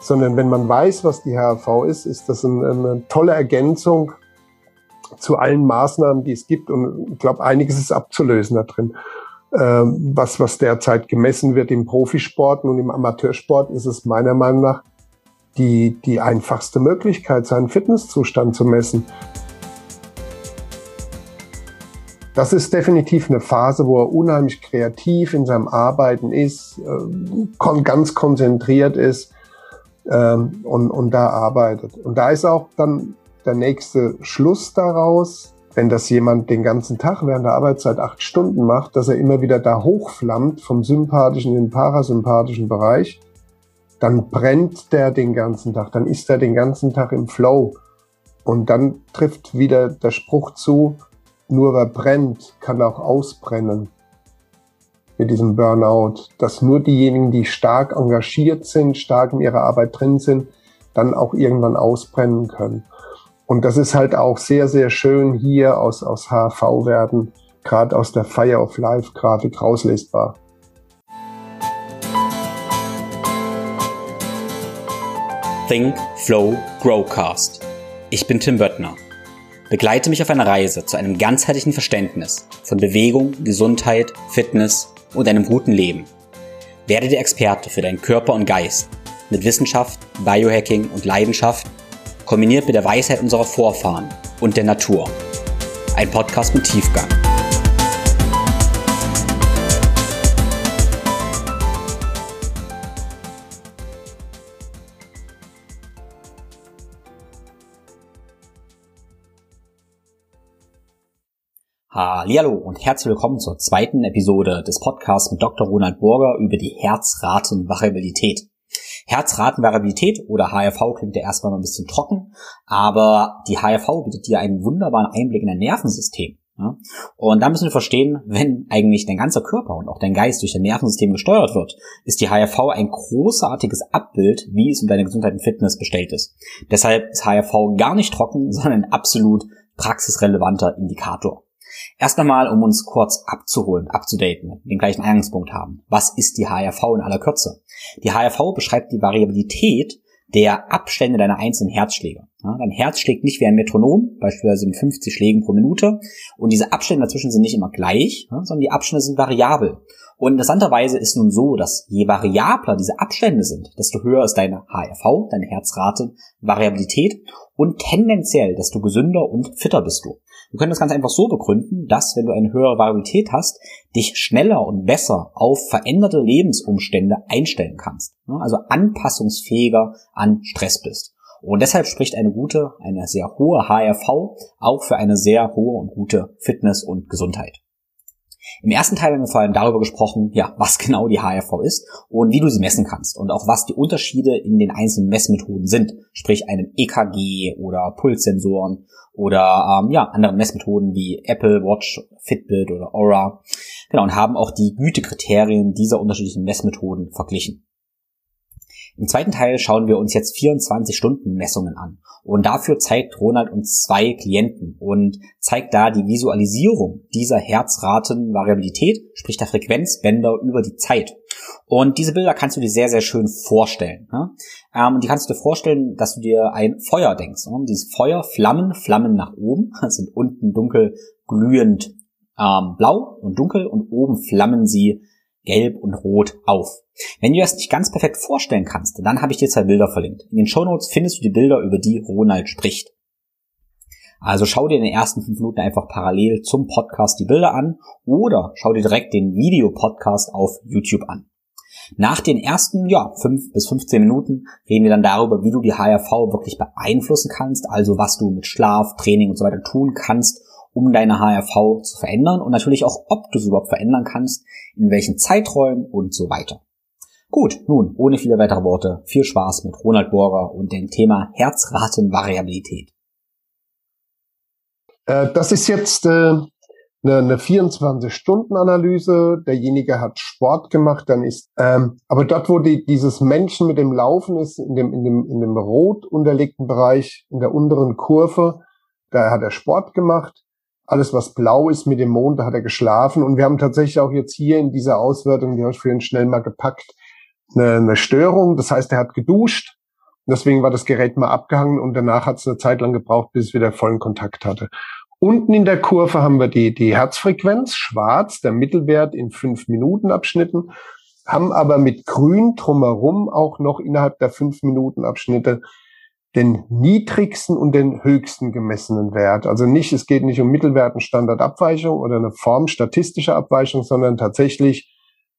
sondern wenn man weiß, was die HRV ist, ist das eine, eine tolle Ergänzung zu allen Maßnahmen, die es gibt. Und ich glaube, einiges ist abzulösen da drin. Ähm, was, was derzeit gemessen wird im Profisport und im Amateursport, ist es meiner Meinung nach die, die einfachste Möglichkeit, seinen Fitnesszustand zu messen. Das ist definitiv eine Phase, wo er unheimlich kreativ in seinem Arbeiten ist, äh, ganz konzentriert ist ähm, und, und da arbeitet. Und da ist auch dann der nächste Schluss daraus, wenn das jemand den ganzen Tag während der Arbeitszeit acht Stunden macht, dass er immer wieder da hochflammt vom sympathischen in den parasympathischen Bereich, dann brennt der den ganzen Tag, dann ist er den ganzen Tag im Flow. Und dann trifft wieder der Spruch zu, nur wer brennt, kann auch ausbrennen mit diesem Burnout, dass nur diejenigen, die stark engagiert sind, stark in ihrer Arbeit drin sind, dann auch irgendwann ausbrennen können. Und das ist halt auch sehr, sehr schön hier aus, aus HV-Werten, gerade aus der Fire of Life-Grafik rauslesbar. Think, Flow, Growcast. Ich bin Tim Böttner. Begleite mich auf einer Reise zu einem ganzheitlichen Verständnis von Bewegung, Gesundheit, Fitness und einem guten Leben. Werde der Experte für deinen Körper und Geist mit Wissenschaft, Biohacking und Leidenschaft kombiniert mit der Weisheit unserer Vorfahren und der Natur. Ein Podcast mit Tiefgang. Hallo und herzlich willkommen zur zweiten Episode des Podcasts mit Dr. Ronald Burger über die Herzratenvariabilität. Herzratenvariabilität oder HRV klingt ja erstmal ein bisschen trocken, aber die HRV bietet dir einen wunderbaren Einblick in dein Nervensystem. Und da müssen wir verstehen, wenn eigentlich dein ganzer Körper und auch dein Geist durch dein Nervensystem gesteuert wird, ist die HRV ein großartiges Abbild, wie es um deine Gesundheit und Fitness bestellt ist. Deshalb ist HRV gar nicht trocken, sondern ein absolut praxisrelevanter Indikator. Erst einmal, um uns kurz abzuholen, abzudaten, den gleichen Eingangspunkt haben. Was ist die HRV in aller Kürze? Die HRV beschreibt die Variabilität der Abstände deiner einzelnen Herzschläge. Dein Herz schlägt nicht wie ein Metronom, beispielsweise mit 50 Schlägen pro Minute. Und diese Abstände dazwischen sind nicht immer gleich, sondern die Abstände sind variabel. Und interessanterweise ist nun so, dass je variabler diese Abstände sind, desto höher ist deine HRV, deine Herzrate, Variabilität und tendenziell desto gesünder und fitter bist du. Wir können das ganz einfach so begründen, dass wenn du eine höhere Variabilität hast, dich schneller und besser auf veränderte Lebensumstände einstellen kannst. Also anpassungsfähiger an Stress bist. Und deshalb spricht eine gute, eine sehr hohe HRV auch für eine sehr hohe und gute Fitness und Gesundheit. Im ersten Teil haben wir vor allem darüber gesprochen, ja, was genau die HRV ist und wie du sie messen kannst und auch was die Unterschiede in den einzelnen Messmethoden sind, sprich einem EKG oder Pulssensoren oder ähm, ja, anderen Messmethoden wie Apple Watch, Fitbit oder Aura. Genau, und haben auch die Gütekriterien dieser unterschiedlichen Messmethoden verglichen. Im zweiten Teil schauen wir uns jetzt 24 Stunden Messungen an. Und dafür zeigt Ronald uns zwei Klienten und zeigt da die Visualisierung dieser Herzratenvariabilität, sprich der Frequenzbänder über die Zeit. Und diese Bilder kannst du dir sehr, sehr schön vorstellen. Ne? Ähm, die kannst du dir vorstellen, dass du dir ein Feuer denkst. Ne? Dieses Feuer, Flammen, Flammen nach oben, sind unten dunkel glühend ähm, blau und dunkel und oben flammen sie gelb und rot auf. Wenn du das nicht ganz perfekt vorstellen kannst, dann habe ich dir zwei Bilder verlinkt. In den Show Notes findest du die Bilder, über die Ronald spricht. Also schau dir in den ersten fünf Minuten einfach parallel zum Podcast die Bilder an oder schau dir direkt den Videopodcast auf YouTube an. Nach den ersten, ja, fünf bis 15 Minuten reden wir dann darüber, wie du die HRV wirklich beeinflussen kannst, also was du mit Schlaf, Training und so weiter tun kannst, um deine HRV zu verändern und natürlich auch, ob du es überhaupt verändern kannst, in welchen Zeiträumen und so weiter. Gut, nun, ohne viele weitere Worte, viel Spaß mit Ronald Borger und dem Thema Herzratenvariabilität. Äh, das ist jetzt äh, eine, eine 24-Stunden-Analyse. Derjenige hat Sport gemacht, dann ist, ähm, aber dort, wo die, dieses Menschen mit dem Laufen ist, in dem, in dem, in dem rot unterlegten Bereich, in der unteren Kurve, da hat er Sport gemacht. Alles, was blau ist mit dem Mond, da hat er geschlafen. Und wir haben tatsächlich auch jetzt hier in dieser Auswertung, die habe ich vorhin schnell mal gepackt, eine, eine Störung. Das heißt, er hat geduscht Deswegen war das Gerät mal abgehangen und danach hat es eine Zeit lang gebraucht, bis es wieder vollen Kontakt hatte. Unten in der Kurve haben wir die, die Herzfrequenz, schwarz, der Mittelwert in fünf Minuten Abschnitten, haben aber mit grün drumherum auch noch innerhalb der fünf Minuten Abschnitte den niedrigsten und den höchsten gemessenen Wert. Also nicht, es geht nicht um Mittelwerten Standardabweichung oder eine Form statistischer Abweichung, sondern tatsächlich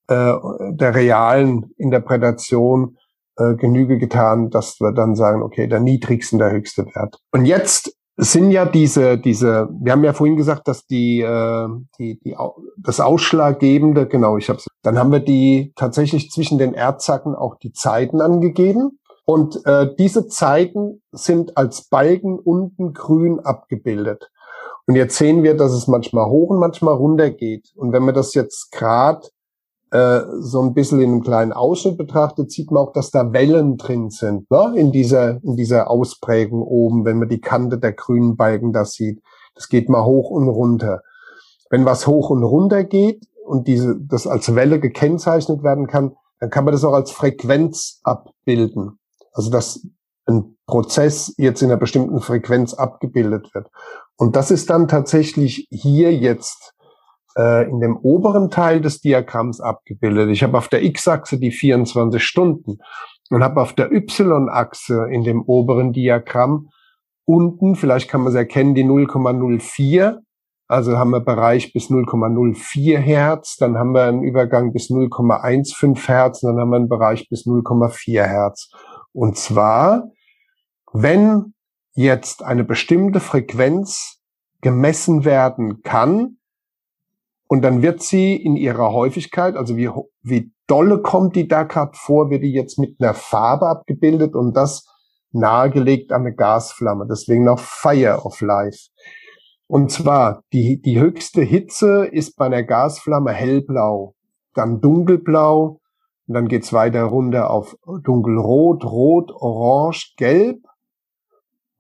äh, der realen Interpretation äh, Genüge getan, dass wir dann sagen, okay, der niedrigste und der höchste Wert. Und jetzt sind ja diese, diese, wir haben ja vorhin gesagt, dass die, äh, die, die das Ausschlaggebende, genau, ich habe dann haben wir die tatsächlich zwischen den Erdzacken auch die Zeiten angegeben. Und äh, diese Zeiten sind als Balken unten grün abgebildet. Und jetzt sehen wir, dass es manchmal hoch und manchmal runter geht. Und wenn man das jetzt gerade äh, so ein bisschen in einem kleinen Ausschnitt betrachtet, sieht man auch, dass da Wellen drin sind, ne? in dieser, in dieser Ausprägung oben, wenn man die Kante der grünen Balken da sieht. Das geht mal hoch und runter. Wenn was hoch und runter geht und diese, das als Welle gekennzeichnet werden kann, dann kann man das auch als Frequenz abbilden. Also dass ein Prozess jetzt in einer bestimmten Frequenz abgebildet wird. Und das ist dann tatsächlich hier jetzt äh, in dem oberen Teil des Diagramms abgebildet. Ich habe auf der X-Achse die 24 Stunden und habe auf der Y-Achse in dem oberen Diagramm unten, vielleicht kann man es erkennen, die 0,04. Also haben wir Bereich bis 0,04 Hertz, dann haben wir einen Übergang bis 0,15 Hertz, dann haben wir einen Bereich bis 0,4 Hertz. Und zwar, wenn jetzt eine bestimmte Frequenz gemessen werden kann, und dann wird sie in ihrer Häufigkeit, also wie, wie dolle kommt die da gerade vor, wird die jetzt mit einer Farbe abgebildet und das nahegelegt an eine Gasflamme. Deswegen noch Fire of Life. Und zwar, die, die höchste Hitze ist bei einer Gasflamme hellblau, dann dunkelblau, und dann geht's weiter runter auf dunkelrot, rot, orange, gelb.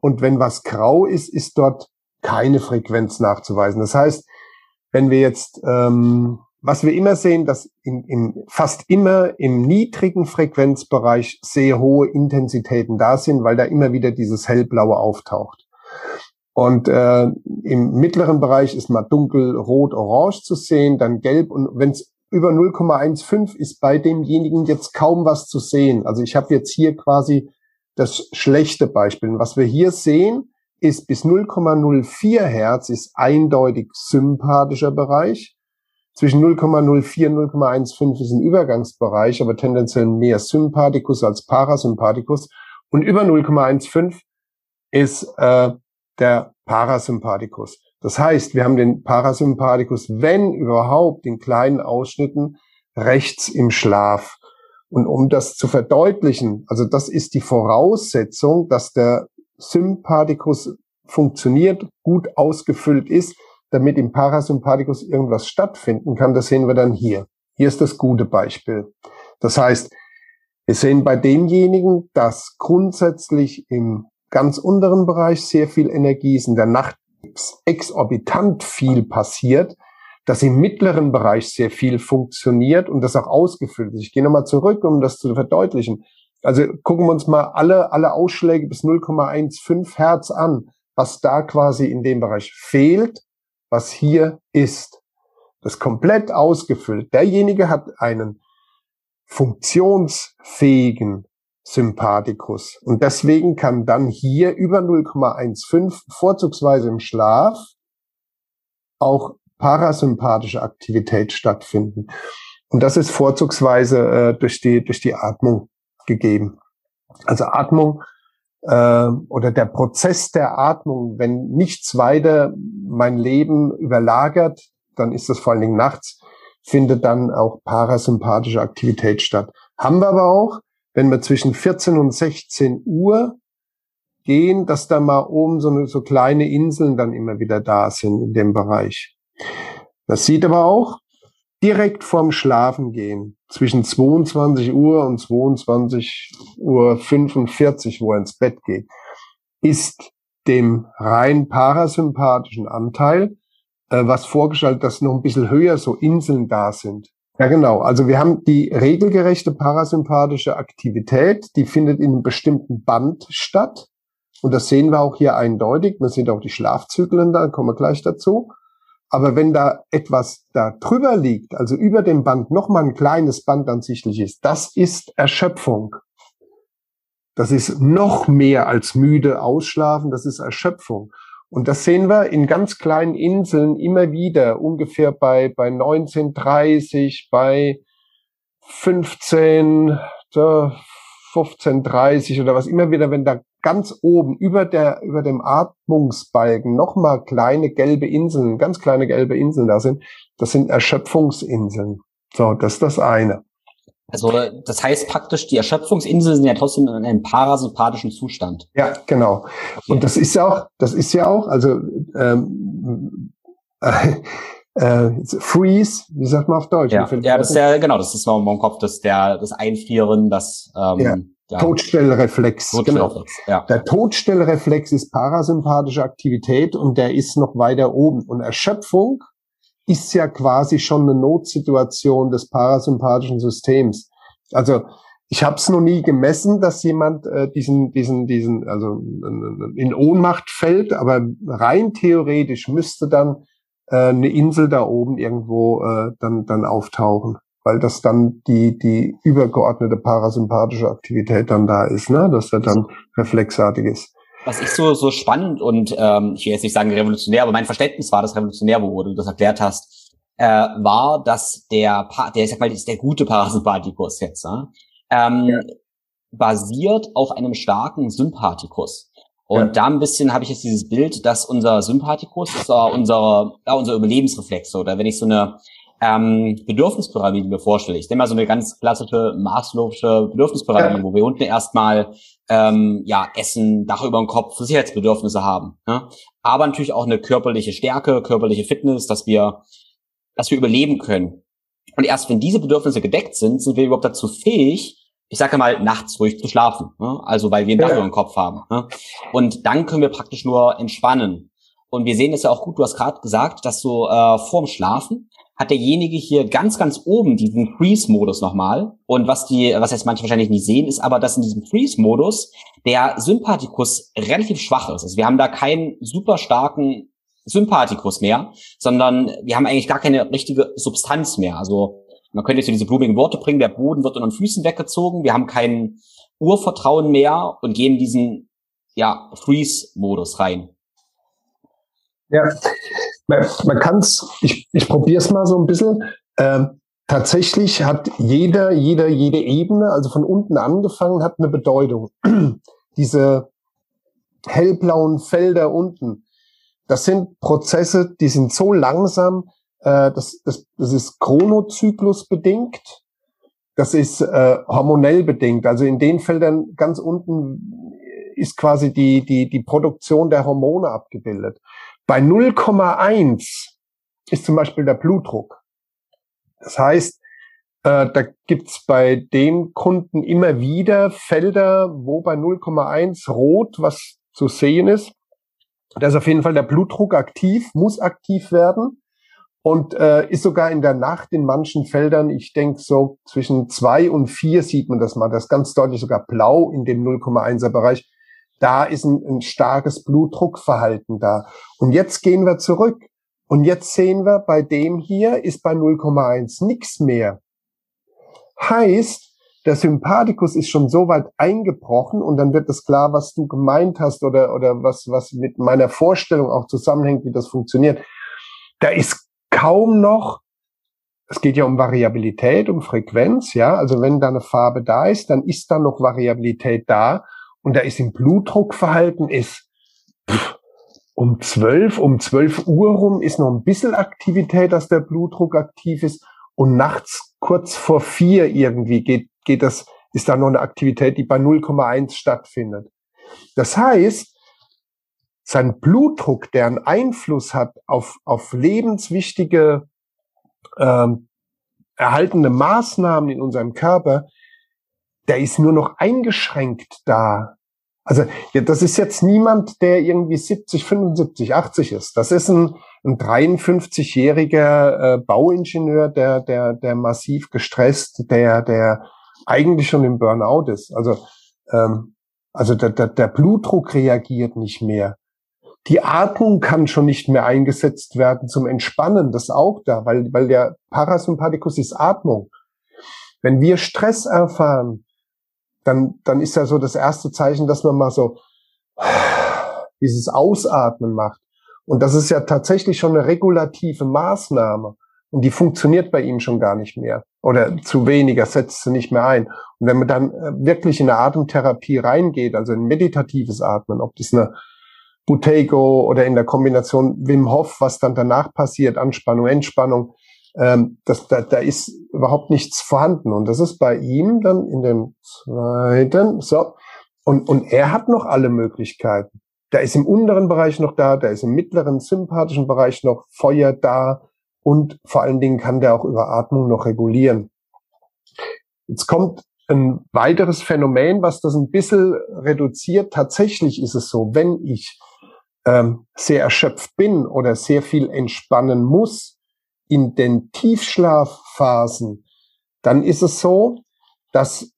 Und wenn was grau ist, ist dort keine Frequenz nachzuweisen. Das heißt, wenn wir jetzt, ähm, was wir immer sehen, dass in, in fast immer im niedrigen Frequenzbereich sehr hohe Intensitäten da sind, weil da immer wieder dieses hellblaue auftaucht. Und äh, im mittleren Bereich ist mal dunkel, rot, orange zu sehen, dann gelb und wenn es über 0,15 ist bei demjenigen jetzt kaum was zu sehen. Also ich habe jetzt hier quasi das schlechte Beispiel. Und was wir hier sehen, ist bis 0,04 Hertz ist eindeutig sympathischer Bereich. Zwischen 0,04 und 0,15 ist ein Übergangsbereich, aber tendenziell mehr Sympathikus als Parasympathikus. Und über 0,15 ist äh, der Parasympathikus. Das heißt, wir haben den Parasympathikus, wenn überhaupt, in kleinen Ausschnitten rechts im Schlaf. Und um das zu verdeutlichen, also das ist die Voraussetzung, dass der Sympathikus funktioniert, gut ausgefüllt ist, damit im Parasympathikus irgendwas stattfinden kann. Das sehen wir dann hier. Hier ist das gute Beispiel. Das heißt, wir sehen bei demjenigen, dass grundsätzlich im ganz unteren Bereich sehr viel Energie ist, in der Nacht exorbitant viel passiert, dass im mittleren Bereich sehr viel funktioniert und das auch ausgefüllt ist. Ich gehe nochmal zurück, um das zu verdeutlichen. Also gucken wir uns mal alle, alle Ausschläge bis 0,15 Hertz an, was da quasi in dem Bereich fehlt, was hier ist. Das komplett ausgefüllt. Derjenige hat einen funktionsfähigen Sympathikus. Und deswegen kann dann hier über 0,15 vorzugsweise im Schlaf auch parasympathische Aktivität stattfinden. Und das ist vorzugsweise äh, durch, die, durch die Atmung gegeben. Also Atmung äh, oder der Prozess der Atmung, wenn nichts weiter mein Leben überlagert, dann ist das vor allen Dingen nachts, findet dann auch parasympathische Aktivität statt. Haben wir aber auch, wenn wir zwischen 14 und 16 Uhr gehen, dass da mal oben so, eine, so kleine Inseln dann immer wieder da sind in dem Bereich. Das sieht aber auch, direkt vorm Schlafen gehen, zwischen 22 Uhr und 22 Uhr 45, wo er ins Bett geht, ist dem rein parasympathischen Anteil äh, was vorgestellt, dass noch ein bisschen höher so Inseln da sind. Ja, genau. Also wir haben die regelgerechte parasympathische Aktivität, die findet in einem bestimmten Band statt. Und das sehen wir auch hier eindeutig. Man sieht auch die Schlafzyklen, da kommen wir gleich dazu. Aber wenn da etwas da drüber liegt, also über dem Band nochmal ein kleines Band ansichtlich ist, das ist Erschöpfung. Das ist noch mehr als müde ausschlafen, das ist Erschöpfung. Und das sehen wir in ganz kleinen Inseln immer wieder, ungefähr bei, bei 1930, bei 15, 1530 oder was immer wieder, wenn da ganz oben über der, über dem Atmungsbalken nochmal kleine gelbe Inseln, ganz kleine gelbe Inseln da sind, das sind Erschöpfungsinseln. So, das ist das eine. Also das heißt praktisch, die Erschöpfungsinseln sind ja trotzdem in einem parasympathischen Zustand. Ja, genau. Okay. Und das ist ja auch, das ist ja auch, also ähm, äh, äh, Freeze, wie sagt man auf Deutsch? Ja, ja das ist ja genau, das ist noch im Kopf, das der das Einfrieren, das ähm, ja. Ja. Todstellreflex. Todstellreflex genau. ja. Der Todstellreflex ist parasympathische Aktivität und der ist noch weiter oben. Und Erschöpfung ist ja quasi schon eine Notsituation des parasympathischen Systems. Also ich habe es noch nie gemessen, dass jemand äh, diesen, diesen, diesen, also in Ohnmacht fällt, aber rein theoretisch müsste dann äh, eine Insel da oben irgendwo äh, dann, dann auftauchen weil das dann die, die übergeordnete parasympathische Aktivität dann da ist, ne? dass er dann reflexartig ist. Was ich so, so spannend und ähm, ich will jetzt nicht sagen revolutionär, aber mein Verständnis war das revolutionär, wo du das erklärt hast, äh, war, dass der, der, ich sag mal, ist der gute Parasympathikus jetzt, ne? ähm, ja. basiert auf einem starken Sympathikus. Und ja. da ein bisschen habe ich jetzt dieses Bild, dass unser Sympathikus ist unser, ja, unser Überlebensreflex. Oder wenn ich so eine ähm, Bedürfnispyramide mir vorstelle. Ich nehme mal so eine ganz klassische Maslow'sche Bedürfnispyramide, ja. wo wir unten erstmal ähm, ja Essen, Dach über dem Kopf, Sicherheitsbedürfnisse haben. Ne? Aber natürlich auch eine körperliche Stärke, körperliche Fitness, dass wir, dass wir überleben können. Und erst wenn diese Bedürfnisse gedeckt sind, sind wir überhaupt dazu fähig, ich sage mal, nachts ruhig zu schlafen. Ne? Also weil wir ein Dach ja. über dem Kopf haben. Ne? Und dann können wir praktisch nur entspannen. Und wir sehen es ja auch gut, du hast gerade gesagt, dass so äh, vorm Schlafen hat derjenige hier ganz, ganz oben diesen Freeze-Modus nochmal. Und was die, was jetzt manche wahrscheinlich nicht sehen, ist aber, dass in diesem Freeze-Modus der Sympathikus relativ schwach ist. Also wir haben da keinen super starken Sympathikus mehr, sondern wir haben eigentlich gar keine richtige Substanz mehr. Also man könnte jetzt so diese blumigen Worte bringen, der Boden wird unter den Füßen weggezogen, wir haben kein Urvertrauen mehr und gehen diesen ja, Freeze-Modus rein. Ja, man, man kann es, ich, ich probiere es mal so ein bisschen. Ähm, tatsächlich hat jeder, jeder, jede Ebene, also von unten angefangen, hat eine Bedeutung. Diese hellblauen Felder unten, das sind Prozesse, die sind so langsam, äh, das, das, das ist Chronozyklus bedingt, das ist äh, hormonell bedingt. Also in den Feldern ganz unten ist quasi die, die, die Produktion der Hormone abgebildet. Bei 0,1 ist zum Beispiel der Blutdruck. Das heißt, äh, da gibt's bei dem Kunden immer wieder Felder, wo bei 0,1 rot was zu sehen ist. Da ist auf jeden Fall der Blutdruck aktiv, muss aktiv werden und äh, ist sogar in der Nacht in manchen Feldern, ich denke so zwischen zwei und vier sieht man das mal, das ist ganz deutlich sogar blau in dem 0,1er Bereich. Da ist ein, ein starkes Blutdruckverhalten da. Und jetzt gehen wir zurück. Und jetzt sehen wir, bei dem hier ist bei 0,1 nichts mehr. Heißt, der Sympathikus ist schon so weit eingebrochen und dann wird es klar, was du gemeint hast oder, oder was, was mit meiner Vorstellung auch zusammenhängt, wie das funktioniert. Da ist kaum noch, es geht ja um Variabilität, um Frequenz, ja. Also wenn da eine Farbe da ist, dann ist da noch Variabilität da und da ist im Blutdruckverhalten ist pff, um zwölf, um zwölf Uhr rum ist noch ein bisschen Aktivität, dass der Blutdruck aktiv ist und nachts kurz vor vier irgendwie geht, geht das, ist da noch eine Aktivität, die bei 0,1 stattfindet. Das heißt, sein Blutdruck, der einen Einfluss hat auf, auf lebenswichtige ähm, erhaltene Maßnahmen in unserem Körper, der ist nur noch eingeschränkt da. Also ja, das ist jetzt niemand, der irgendwie 70, 75, 80 ist. Das ist ein, ein 53-jähriger äh, Bauingenieur, der, der, der massiv gestresst, der, der eigentlich schon im Burnout ist. Also, ähm, also der, der, der Blutdruck reagiert nicht mehr. Die Atmung kann schon nicht mehr eingesetzt werden zum Entspannen, das auch da, weil, weil der Parasympathikus ist Atmung. Wenn wir Stress erfahren, dann, dann ist ja so das erste Zeichen, dass man mal so dieses Ausatmen macht. Und das ist ja tatsächlich schon eine regulative Maßnahme. Und die funktioniert bei ihm schon gar nicht mehr. Oder zu weniger, setzt sie nicht mehr ein. Und wenn man dann äh, wirklich in eine Atemtherapie reingeht, also ein meditatives Atmen, ob das eine Buteyko oder in der Kombination Wim Hof, was dann danach passiert, Anspannung, Entspannung, ähm, das, da, da ist überhaupt nichts vorhanden. Und das ist bei ihm dann in dem zweiten, so. Und, und er hat noch alle Möglichkeiten. Da ist im unteren Bereich noch da, da ist im mittleren sympathischen Bereich noch Feuer da und vor allen Dingen kann der auch über Atmung noch regulieren. Jetzt kommt ein weiteres Phänomen, was das ein bisschen reduziert. Tatsächlich ist es so, wenn ich ähm, sehr erschöpft bin oder sehr viel entspannen muss in den Tiefschlafphasen, dann ist es so, dass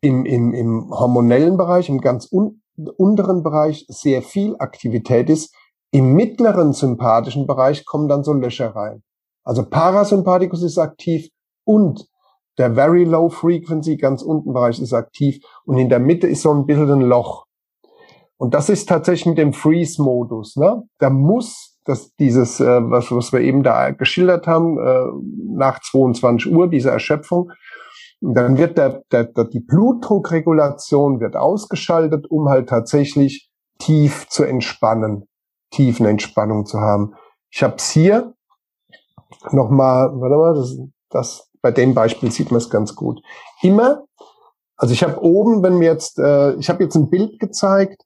im, im, im hormonellen Bereich, im ganz un unteren Bereich sehr viel Aktivität ist. Im mittleren sympathischen Bereich kommen dann so Löcher rein. Also Parasympathikus ist aktiv und der Very Low Frequency ganz unten Bereich ist aktiv und in der Mitte ist so ein bisschen ein Loch. Und das ist tatsächlich mit dem Freeze-Modus. Ne? Da muss das, dieses, äh, was, was wir eben da geschildert haben, äh, nach 22 Uhr, diese Erschöpfung, dann wird der, der, der, die Blutdruckregulation wird ausgeschaltet, um halt tatsächlich tief zu entspannen, tiefen Entspannung zu haben. Ich habe es hier nochmal, warte mal, das, das, bei dem Beispiel sieht man es ganz gut. Immer, also ich habe oben, wenn mir jetzt, äh, ich habe jetzt ein Bild gezeigt,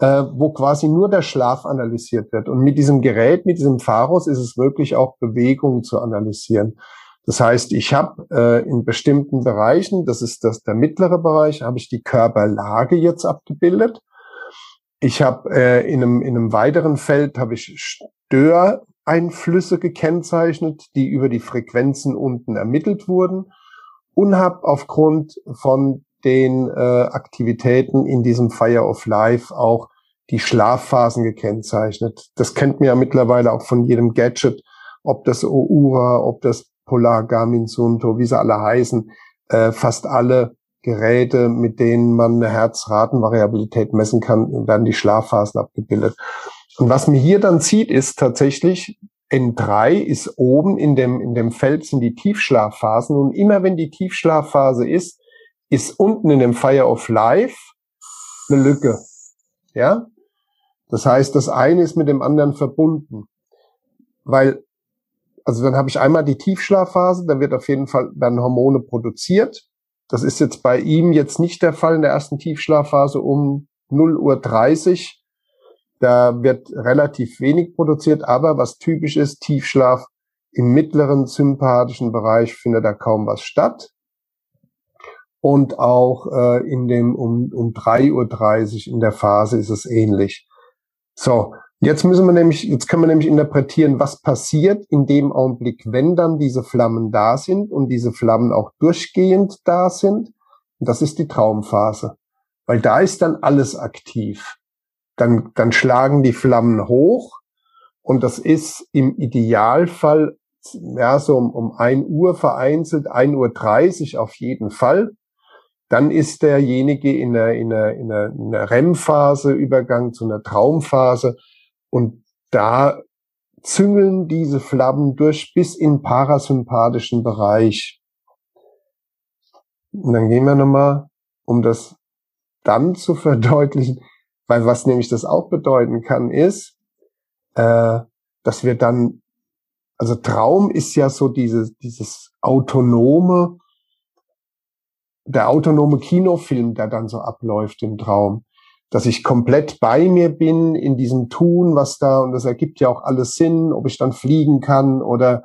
äh, wo quasi nur der Schlaf analysiert wird. Und mit diesem Gerät, mit diesem Pharos ist es wirklich auch Bewegung zu analysieren. Das heißt, ich habe äh, in bestimmten Bereichen, das ist das der mittlere Bereich, habe ich die Körperlage jetzt abgebildet. Ich habe äh, in, einem, in einem weiteren Feld habe ich Störeinflüsse gekennzeichnet, die über die Frequenzen unten ermittelt wurden und habe aufgrund von den äh, Aktivitäten in diesem Fire of Life auch die Schlafphasen gekennzeichnet. Das kennt man ja mittlerweile auch von jedem Gadget, ob das Oura, ob das Polar, Garmin, Sunto, wie sie alle heißen, äh, fast alle Geräte, mit denen man eine Herzratenvariabilität messen kann, werden die Schlafphasen abgebildet. Und was man hier dann sieht, ist tatsächlich, N3 ist oben in dem, in dem Feld sind die Tiefschlafphasen und immer wenn die Tiefschlafphase ist, ist unten in dem Fire of Life eine Lücke. Ja? Das heißt, das eine ist mit dem anderen verbunden. Weil, also dann habe ich einmal die Tiefschlafphase, da wird auf jeden Fall dann Hormone produziert. Das ist jetzt bei ihm jetzt nicht der Fall in der ersten Tiefschlafphase um 0 Uhr 30. Da wird relativ wenig produziert, aber was typisch ist, Tiefschlaf im mittleren sympathischen Bereich findet da kaum was statt und auch äh, in dem um, um 3.30 Uhr in der Phase ist es ähnlich. So, jetzt müssen wir nämlich, jetzt können wir nämlich interpretieren, was passiert in dem Augenblick, wenn dann diese Flammen da sind und diese Flammen auch durchgehend da sind. Und das ist die Traumphase. Weil da ist dann alles aktiv. Dann, dann schlagen die Flammen hoch und das ist im Idealfall ja, so um, um ein Uhr vereinzelt, 1.30 Uhr auf jeden Fall dann ist derjenige in einer, in einer, in einer, in einer REM-Phase, Übergang zu einer Traumphase. Und da züngeln diese Flammen durch bis in parasympathischen Bereich. Und dann gehen wir nochmal, um das dann zu verdeutlichen, weil was nämlich das auch bedeuten kann, ist, äh, dass wir dann, also Traum ist ja so dieses, dieses autonome, der autonome Kinofilm, der dann so abläuft im Traum, dass ich komplett bei mir bin in diesem Tun, was da, und das ergibt ja auch alles Sinn, ob ich dann fliegen kann oder,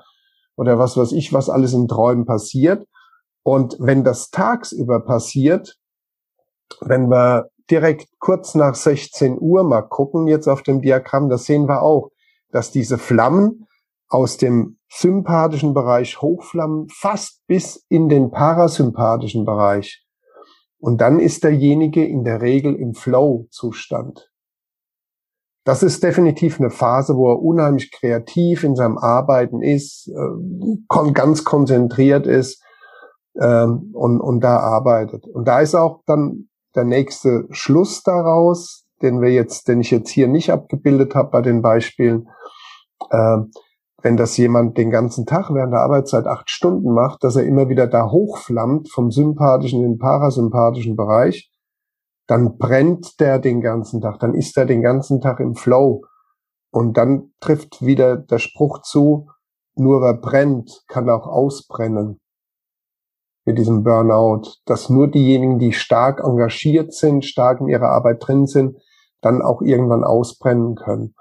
oder was weiß ich, was alles in Träumen passiert. Und wenn das tagsüber passiert, wenn wir direkt kurz nach 16 Uhr mal gucken, jetzt auf dem Diagramm, das sehen wir auch, dass diese Flammen aus dem sympathischen Bereich hochflammen, fast bis in den parasympathischen Bereich. Und dann ist derjenige in der Regel im Flow-Zustand. Das ist definitiv eine Phase, wo er unheimlich kreativ in seinem Arbeiten ist, äh, ganz konzentriert ist ähm, und, und da arbeitet. Und da ist auch dann der nächste Schluss daraus, den wir jetzt, den ich jetzt hier nicht abgebildet habe bei den Beispielen. Wenn das jemand den ganzen Tag während der Arbeitszeit acht Stunden macht, dass er immer wieder da hochflammt vom sympathischen in den parasympathischen Bereich, dann brennt der den ganzen Tag, dann ist er den ganzen Tag im Flow. Und dann trifft wieder der Spruch zu, nur wer brennt, kann auch ausbrennen. Mit diesem Burnout, dass nur diejenigen, die stark engagiert sind, stark in ihrer Arbeit drin sind, dann auch irgendwann ausbrennen können.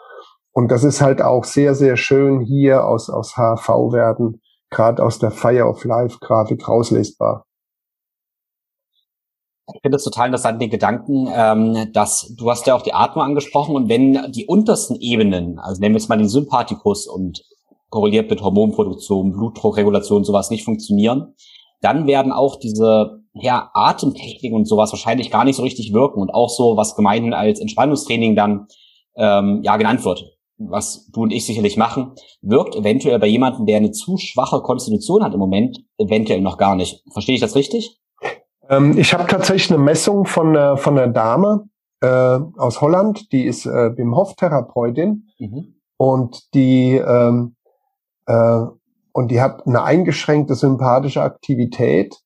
Und das ist halt auch sehr, sehr schön hier aus, aus HV-Werten, gerade aus der Fire of Life-Grafik rauslesbar. Ich finde es total interessant, den Gedanken, ähm, dass du hast ja auch die Atmung angesprochen und wenn die untersten Ebenen, also nehmen wir jetzt mal den Sympathikus und korreliert mit Hormonproduktion, Blutdruckregulation, sowas nicht funktionieren, dann werden auch diese ja, Atemtechniken und sowas wahrscheinlich gar nicht so richtig wirken und auch so, was gemeinhin als Entspannungstraining dann ähm, ja genannt wird was du und ich sicherlich machen, wirkt eventuell bei jemandem, der eine zu schwache Konstitution hat im Moment, eventuell noch gar nicht. Verstehe ich das richtig? Ähm, ich habe tatsächlich eine Messung von, äh, von einer Dame äh, aus Holland, die ist äh, Wim Hof Therapeutin mhm. und die ähm, äh, und die hat eine eingeschränkte sympathische Aktivität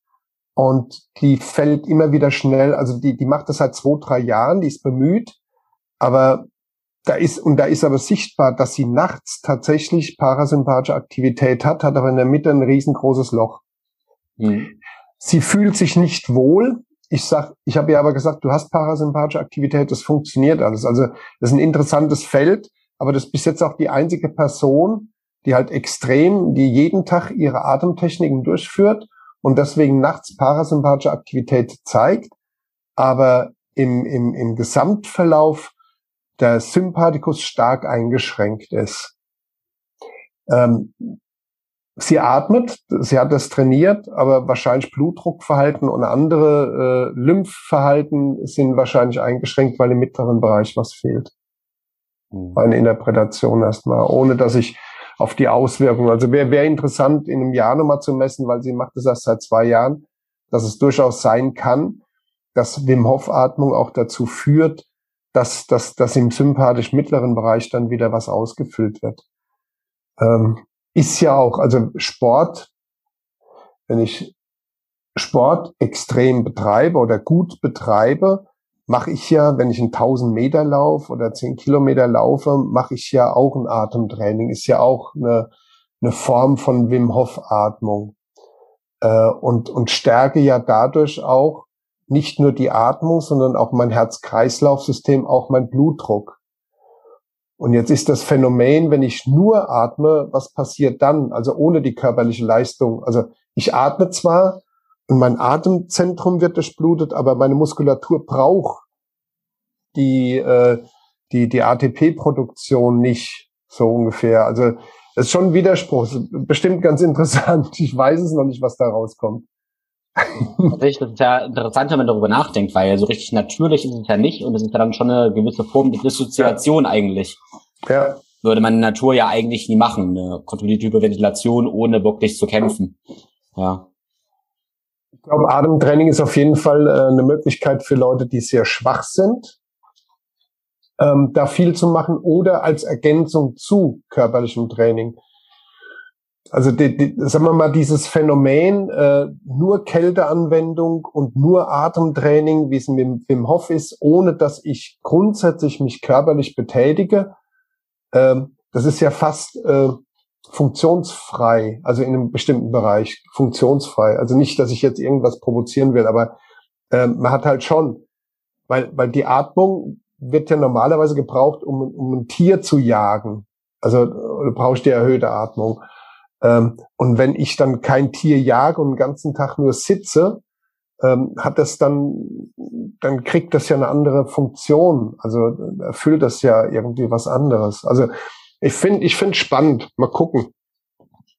und die fällt immer wieder schnell, also die, die macht das seit zwei, drei Jahren, die ist bemüht, aber da ist, und da ist aber sichtbar, dass sie nachts tatsächlich parasympathische Aktivität hat, hat aber in der Mitte ein riesengroßes Loch. Mhm. Sie fühlt sich nicht wohl. Ich sag, ich habe ihr aber gesagt, du hast parasympathische Aktivität, das funktioniert alles. Also das ist ein interessantes Feld, aber das ist bis jetzt auch die einzige Person, die halt extrem, die jeden Tag ihre Atemtechniken durchführt und deswegen nachts parasympathische Aktivität zeigt, aber im, im, im Gesamtverlauf der Sympathikus stark eingeschränkt ist. Ähm, sie atmet, sie hat das trainiert, aber wahrscheinlich Blutdruckverhalten und andere äh, Lymphverhalten sind wahrscheinlich eingeschränkt, weil im mittleren Bereich was fehlt. Mhm. Meine Interpretation erstmal, ohne dass ich auf die Auswirkungen, also wäre wär interessant, in einem Jahr nochmal zu messen, weil sie macht das erst seit zwei Jahren, dass es durchaus sein kann, dass Wim Hof Atmung auch dazu führt, dass, dass, dass im sympathisch mittleren Bereich dann wieder was ausgefüllt wird. Ähm, ist ja auch, also Sport, wenn ich Sport extrem betreibe oder gut betreibe, mache ich ja, wenn ich einen 1000 Meter Lauf oder 10 Kilometer laufe, mache ich ja auch ein Atemtraining. Ist ja auch eine, eine Form von Wim Hof Atmung. Äh, und, und stärke ja dadurch auch nicht nur die Atmung, sondern auch mein Herz-Kreislauf-System, auch mein Blutdruck. Und jetzt ist das Phänomen, wenn ich nur atme, was passiert dann? Also ohne die körperliche Leistung. Also ich atme zwar und mein Atemzentrum wird durchblutet, aber meine Muskulatur braucht die, äh, die, die ATP-Produktion nicht so ungefähr. Also das ist schon ein Widerspruch. Bestimmt ganz interessant. Ich weiß es noch nicht, was da rauskommt. Tatsächlich, das ist ja interessant, wenn man darüber nachdenkt, weil so richtig natürlich ist es ja nicht und es ist ja dann schon eine gewisse Form der Dissoziation ja. eigentlich. Ja. Würde man in der Natur ja eigentlich nie machen, eine kontrollierte Hyperventilation, ohne wirklich zu kämpfen. Ja. Ich glaube, Atemtraining ist auf jeden Fall äh, eine Möglichkeit für Leute, die sehr schwach sind, ähm, da viel zu machen oder als Ergänzung zu körperlichem Training. Also die, die, sagen wir mal, dieses Phänomen, äh, nur Kälteanwendung und nur Atemtraining, wie es mit Wim Hof ist, ohne dass ich grundsätzlich mich körperlich betätige, äh, das ist ja fast äh, funktionsfrei, also in einem bestimmten Bereich funktionsfrei. Also nicht, dass ich jetzt irgendwas provozieren will, aber äh, man hat halt schon, weil, weil die Atmung wird ja normalerweise gebraucht, um, um ein Tier zu jagen. Also du brauchst die erhöhte Atmung. Ähm, und wenn ich dann kein Tier jage und den ganzen Tag nur sitze, ähm, hat das dann, dann kriegt das ja eine andere Funktion. Also erfüllt das ja irgendwie was anderes. Also ich finde, ich finde spannend. Mal gucken.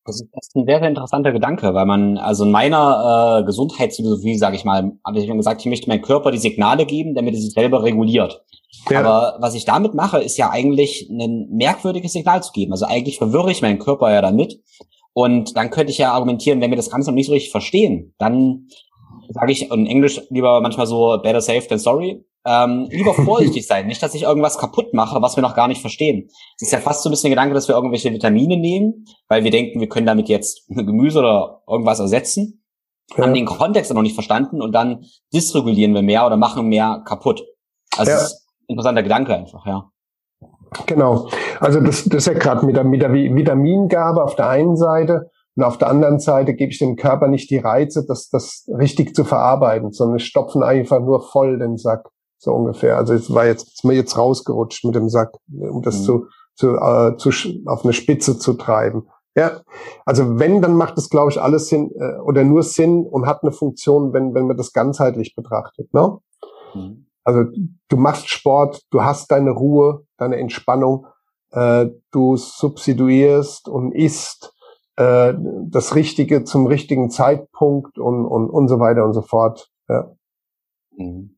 Das ist, das ist ein sehr, sehr interessanter Gedanke, weil man, also in meiner äh, Gesundheitsphilosophie, sage ich mal, habe ich schon gesagt, ich möchte meinem Körper die Signale geben, damit er sich selber reguliert. Ja. Aber was ich damit mache, ist ja eigentlich ein merkwürdiges Signal zu geben. Also eigentlich verwirre ich meinen Körper ja damit. Und dann könnte ich ja argumentieren, wenn wir das Ganze noch nicht so richtig verstehen, dann sage ich in Englisch lieber manchmal so better safe than sorry. Ähm, lieber vorsichtig sein, nicht, dass ich irgendwas kaputt mache, was wir noch gar nicht verstehen. Es ist ja fast so ein bisschen der Gedanke, dass wir irgendwelche Vitamine nehmen, weil wir denken, wir können damit jetzt Gemüse oder irgendwas ersetzen, ja. haben den Kontext noch nicht verstanden und dann dysregulieren wir mehr oder machen mehr kaputt. Also ja. ist ein interessanter Gedanke einfach, ja. Genau. Also das, das ist ja gerade mit der, mit der Vitamingabe auf der einen Seite und auf der anderen Seite gebe ich dem Körper nicht die Reize, das, das richtig zu verarbeiten, sondern stopfen einfach nur voll den Sack, so ungefähr. Also es war jetzt, ist mir jetzt rausgerutscht mit dem Sack, um das mhm. zu, zu, äh, zu, auf eine Spitze zu treiben. Ja, also wenn, dann macht es, glaube ich, alles Sinn äh, oder nur Sinn und hat eine Funktion, wenn, wenn man das ganzheitlich betrachtet. Ne? Mhm. Also du machst Sport, du hast deine Ruhe, deine Entspannung, äh, du substituierst und isst äh, das Richtige zum richtigen Zeitpunkt und, und, und so weiter und so fort. Ja. Mhm.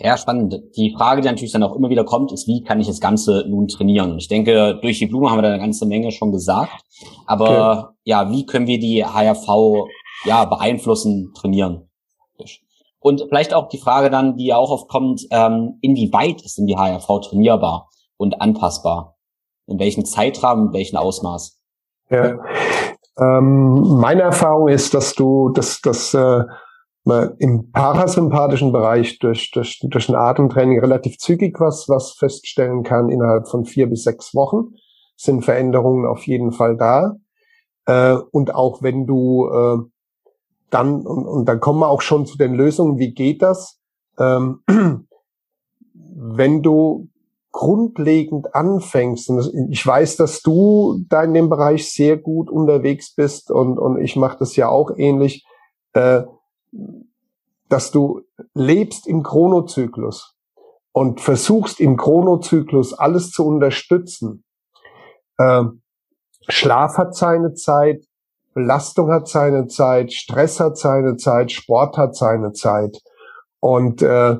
Ja, spannend. Die Frage, die natürlich dann auch immer wieder kommt, ist, wie kann ich das Ganze nun trainieren? Ich denke, durch die Blume haben wir da eine ganze Menge schon gesagt. Aber okay. ja, wie können wir die HRV ja beeinflussen, trainieren? Und vielleicht auch die Frage dann, die auch oft kommt, ähm, inwieweit ist denn die HRV trainierbar und anpassbar? In welchem Zeitrahmen, in welchem Ausmaß? Ja. Ähm, meine Erfahrung ist, dass du, dass, dass äh, im parasympathischen Bereich durch, durch, durch ein Atemtraining relativ zügig was, was feststellen kann. Innerhalb von vier bis sechs Wochen sind Veränderungen auf jeden Fall da. Äh, und auch wenn du äh, dann, und, und dann kommen wir auch schon zu den Lösungen, wie geht das? Ähm, wenn du grundlegend anfängst, und ich weiß, dass du da in dem Bereich sehr gut unterwegs bist und, und ich mache das ja auch ähnlich, äh, dass du lebst im Chronozyklus und versuchst im Chronozyklus alles zu unterstützen. Äh, Schlaf hat seine Zeit, Belastung hat seine Zeit, Stress hat seine Zeit, Sport hat seine Zeit. Und äh,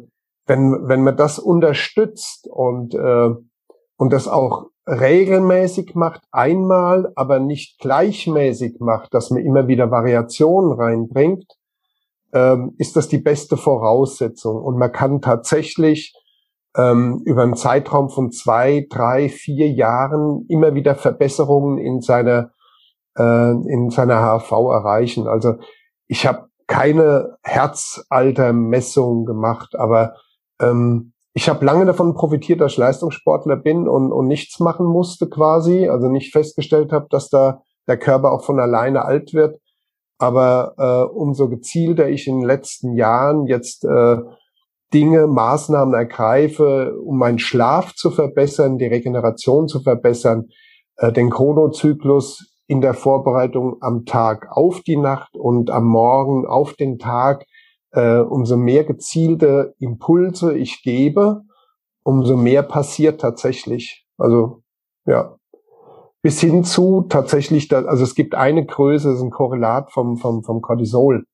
wenn, wenn man das unterstützt und, äh, und das auch regelmäßig macht, einmal, aber nicht gleichmäßig macht, dass man immer wieder Variationen reinbringt, ähm, ist das die beste Voraussetzung. Und man kann tatsächlich ähm, über einen Zeitraum von zwei, drei, vier Jahren immer wieder Verbesserungen in seiner äh, in seiner HV erreichen. Also ich habe keine Herzaltermessung gemacht, aber ähm, ich habe lange davon profitiert, dass ich Leistungssportler bin und, und nichts machen musste quasi, also nicht festgestellt habe, dass da der Körper auch von alleine alt wird. Aber äh, umso gezielter ich in den letzten Jahren jetzt äh, Dinge, Maßnahmen ergreife, um meinen Schlaf zu verbessern, die Regeneration zu verbessern, äh, den Chronozyklus in der Vorbereitung am Tag auf die Nacht und am Morgen auf den Tag äh, umso mehr gezielte Impulse ich gebe, umso mehr passiert tatsächlich. Also ja, bis hin zu tatsächlich, da, also es gibt eine Größe, das ist ein Korrelat vom vom vom Cortisol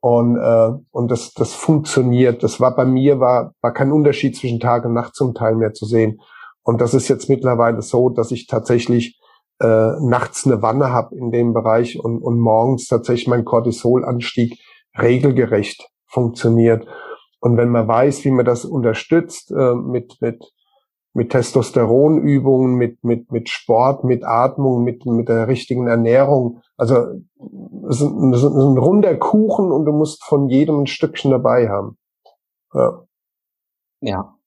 und äh, und das das funktioniert. Das war bei mir war war kein Unterschied zwischen Tag und Nacht zum Teil mehr zu sehen. Und das ist jetzt mittlerweile so, dass ich tatsächlich äh, nachts eine Wanne habe in dem Bereich und, und morgens tatsächlich mein Cortisolanstieg regelgerecht funktioniert. Und wenn man weiß, wie man das unterstützt äh, mit, mit, mit Testosteronübungen, mit, mit, mit Sport, mit Atmung, mit, mit der richtigen Ernährung. Also es ist, ein, es ist ein runder Kuchen und du musst von jedem ein Stückchen dabei haben. Ja. ja.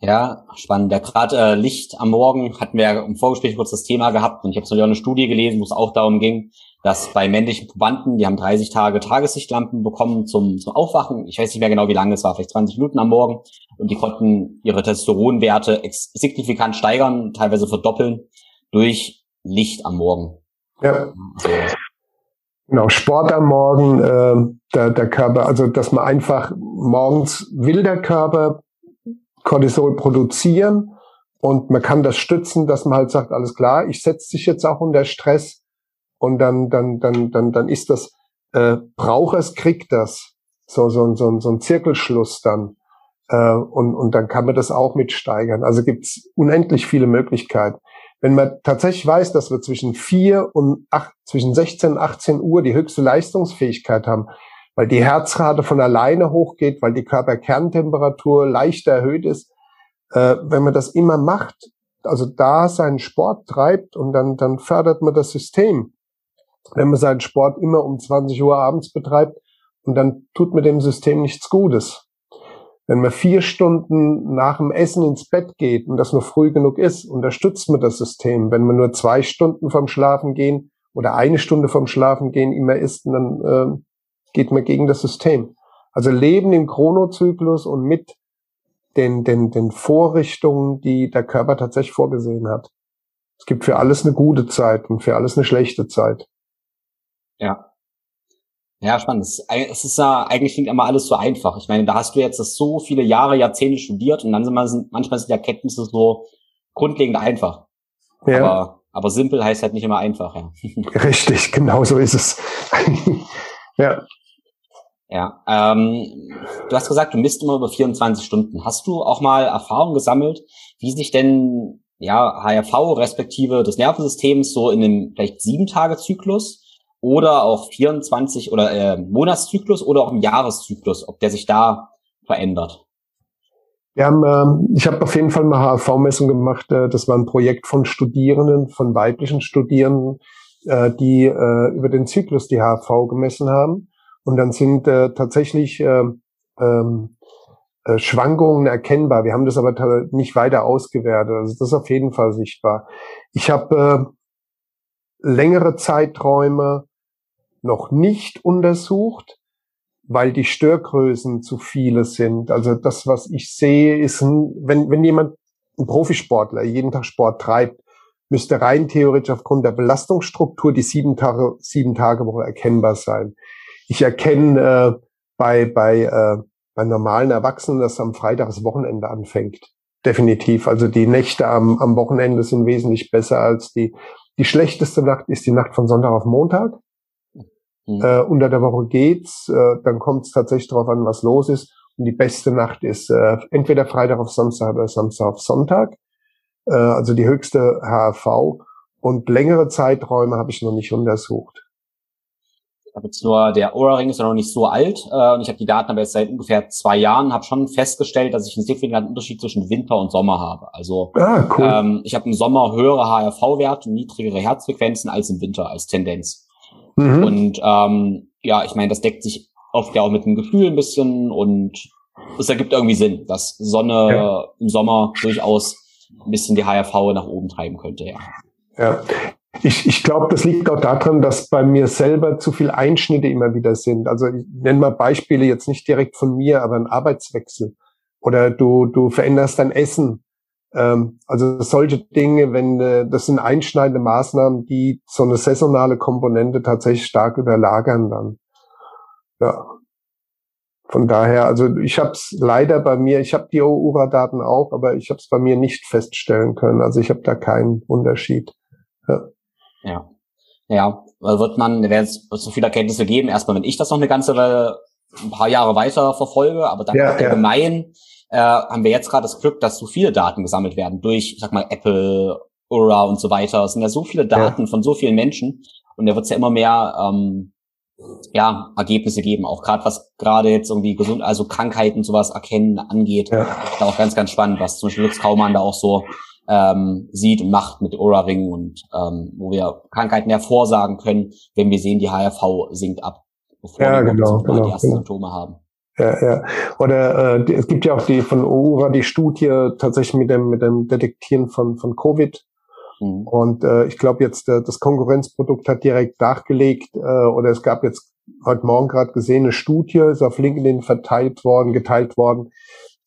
Ja, spannend. Ja, gerade äh, Licht am Morgen hatten wir ja im Vorgespräch kurz das Thema gehabt und ich habe auch eine Studie gelesen, wo es auch darum ging, dass bei männlichen Probanden, die haben 30 Tage Tageslichtlampen bekommen zum, zum Aufwachen. Ich weiß nicht mehr genau, wie lange es war, vielleicht 20 Minuten am Morgen. Und die konnten ihre Testosteronwerte signifikant steigern, teilweise verdoppeln durch Licht am Morgen. Ja. Genau, Sport am Morgen, äh, der, der Körper, also dass man einfach morgens will der Körper Cortisol produzieren und man kann das stützen, dass man halt sagt, alles klar, ich setze dich jetzt auch unter Stress und dann, dann, dann, dann, dann ist das, äh, braucht es, kriegt das. So, so, so, so ein Zirkelschluss dann. Äh, und, und dann kann man das auch mitsteigern. Also gibt's unendlich viele Möglichkeiten. Wenn man tatsächlich weiß, dass wir zwischen vier und acht, zwischen 16 und 18 Uhr die höchste Leistungsfähigkeit haben, weil die Herzrate von alleine hochgeht, weil die Körperkerntemperatur leicht erhöht ist. Äh, wenn man das immer macht, also da seinen Sport treibt und dann, dann fördert man das System. Wenn man seinen Sport immer um 20 Uhr abends betreibt und dann tut man dem System nichts Gutes. Wenn man vier Stunden nach dem Essen ins Bett geht und das nur früh genug ist, unterstützt man das System. Wenn man nur zwei Stunden vom Schlafen gehen oder eine Stunde vom Schlafen gehen immer isst, dann äh, geht man gegen das System. Also leben im Chronozyklus und mit den, den, den Vorrichtungen, die der Körper tatsächlich vorgesehen hat. Es gibt für alles eine gute Zeit und für alles eine schlechte Zeit. Ja. Ja, spannend. Es ist ja, eigentlich klingt immer alles so einfach. Ich meine, da hast du jetzt das so viele Jahre, Jahrzehnte studiert und dann sind manchmal sind die Erkenntnisse so grundlegend einfach. Ja. Aber, aber simpel heißt halt nicht immer einfach, ja. Richtig, genau so ist es. ja. Ja, ähm, du hast gesagt, du misst immer über 24 Stunden. Hast du auch mal Erfahrung gesammelt, wie sich denn ja HRV respektive des Nervensystems so in einem vielleicht sieben Tage Zyklus oder auch 24 oder äh, Monatszyklus oder auch im Jahreszyklus, ob der sich da verändert? Wir haben, äh, ich habe auf jeden Fall mal HRV-Messung gemacht. Äh, das war ein Projekt von Studierenden, von weiblichen Studierenden, äh, die äh, über den Zyklus die HRV gemessen haben. Und dann sind äh, tatsächlich äh, ähm, äh, Schwankungen erkennbar. Wir haben das aber nicht weiter ausgewertet. Also das ist auf jeden Fall sichtbar. Ich habe äh, längere Zeiträume noch nicht untersucht, weil die Störgrößen zu viele sind. Also das, was ich sehe, ist, ein, wenn, wenn jemand, ein Profisportler, jeden Tag Sport treibt, müsste rein theoretisch aufgrund der Belastungsstruktur die sieben Tage, sieben Tage Woche erkennbar sein. Ich erkenne äh, bei, bei, äh, bei normalen Erwachsenen, dass am Freitag das Wochenende anfängt. Definitiv. Also die Nächte am, am Wochenende sind wesentlich besser als die. Die schlechteste Nacht ist die Nacht von Sonntag auf Montag. Mhm. Äh, unter der Woche geht's, äh, dann kommt es tatsächlich darauf an, was los ist. Und die beste Nacht ist äh, entweder Freitag auf Samstag oder Samstag auf Sonntag. Äh, also die höchste HRV. Und längere Zeiträume habe ich noch nicht untersucht habe jetzt nur, der Oura-Ring ist ja noch nicht so alt äh, und ich habe die Daten aber jetzt seit ungefähr zwei Jahren, habe schon festgestellt, dass ich einen signifikanten Unterschied zwischen Winter und Sommer habe. Also ah, cool. ähm, ich habe im Sommer höhere HRV-Werte und niedrigere Herzfrequenzen als im Winter als Tendenz. Mhm. Und ähm, ja, ich meine, das deckt sich oft ja auch mit dem Gefühl ein bisschen und es ergibt irgendwie Sinn, dass Sonne ja. im Sommer durchaus ein bisschen die HRV nach oben treiben könnte, ja. Ja, ich, ich glaube, das liegt auch daran, dass bei mir selber zu viel Einschnitte immer wieder sind. Also ich nenne mal Beispiele jetzt nicht direkt von mir, aber ein Arbeitswechsel. Oder du, du veränderst dein Essen. Ähm, also solche Dinge, wenn äh, das sind einschneidende Maßnahmen, die so eine saisonale Komponente tatsächlich stark überlagern dann. Ja. Von daher, also ich habe es leider bei mir, ich habe die URA-Daten auch, aber ich habe es bei mir nicht feststellen können. Also ich habe da keinen Unterschied. Ja. Ja. Ja, wird man, wird es so viele Erkenntnisse geben, erstmal, wenn ich das noch eine ganze Weile, ein paar Jahre weiter verfolge, aber dann ja, allgemein ja. äh, haben wir jetzt gerade das Glück, dass so viele Daten gesammelt werden durch, ich sag mal, Apple, Aura und so weiter. Es sind ja so viele Daten ja. von so vielen Menschen und da wird es ja immer mehr ähm, ja, Ergebnisse geben, auch gerade was gerade jetzt irgendwie gesund, also Krankheiten sowas erkennen angeht. Ja. Da auch ganz, ganz spannend, was zum Beispiel Lutz Kaumann da auch so ähm, sieht und macht mit Aura-Ring und ähm, wo wir Krankheiten hervorsagen können, wenn wir sehen, die HRV sinkt ab, bevor ja, wir genau, genau, die ersten genau. Symptome haben. Ja, ja. Oder äh, es gibt ja auch die von Aura die Studie tatsächlich mit dem mit dem Detektieren von von Covid. Mhm. Und äh, ich glaube jetzt äh, das Konkurrenzprodukt hat direkt nachgelegt äh, oder es gab jetzt heute Morgen gerade gesehen eine Studie, ist auf LinkedIn verteilt worden, geteilt worden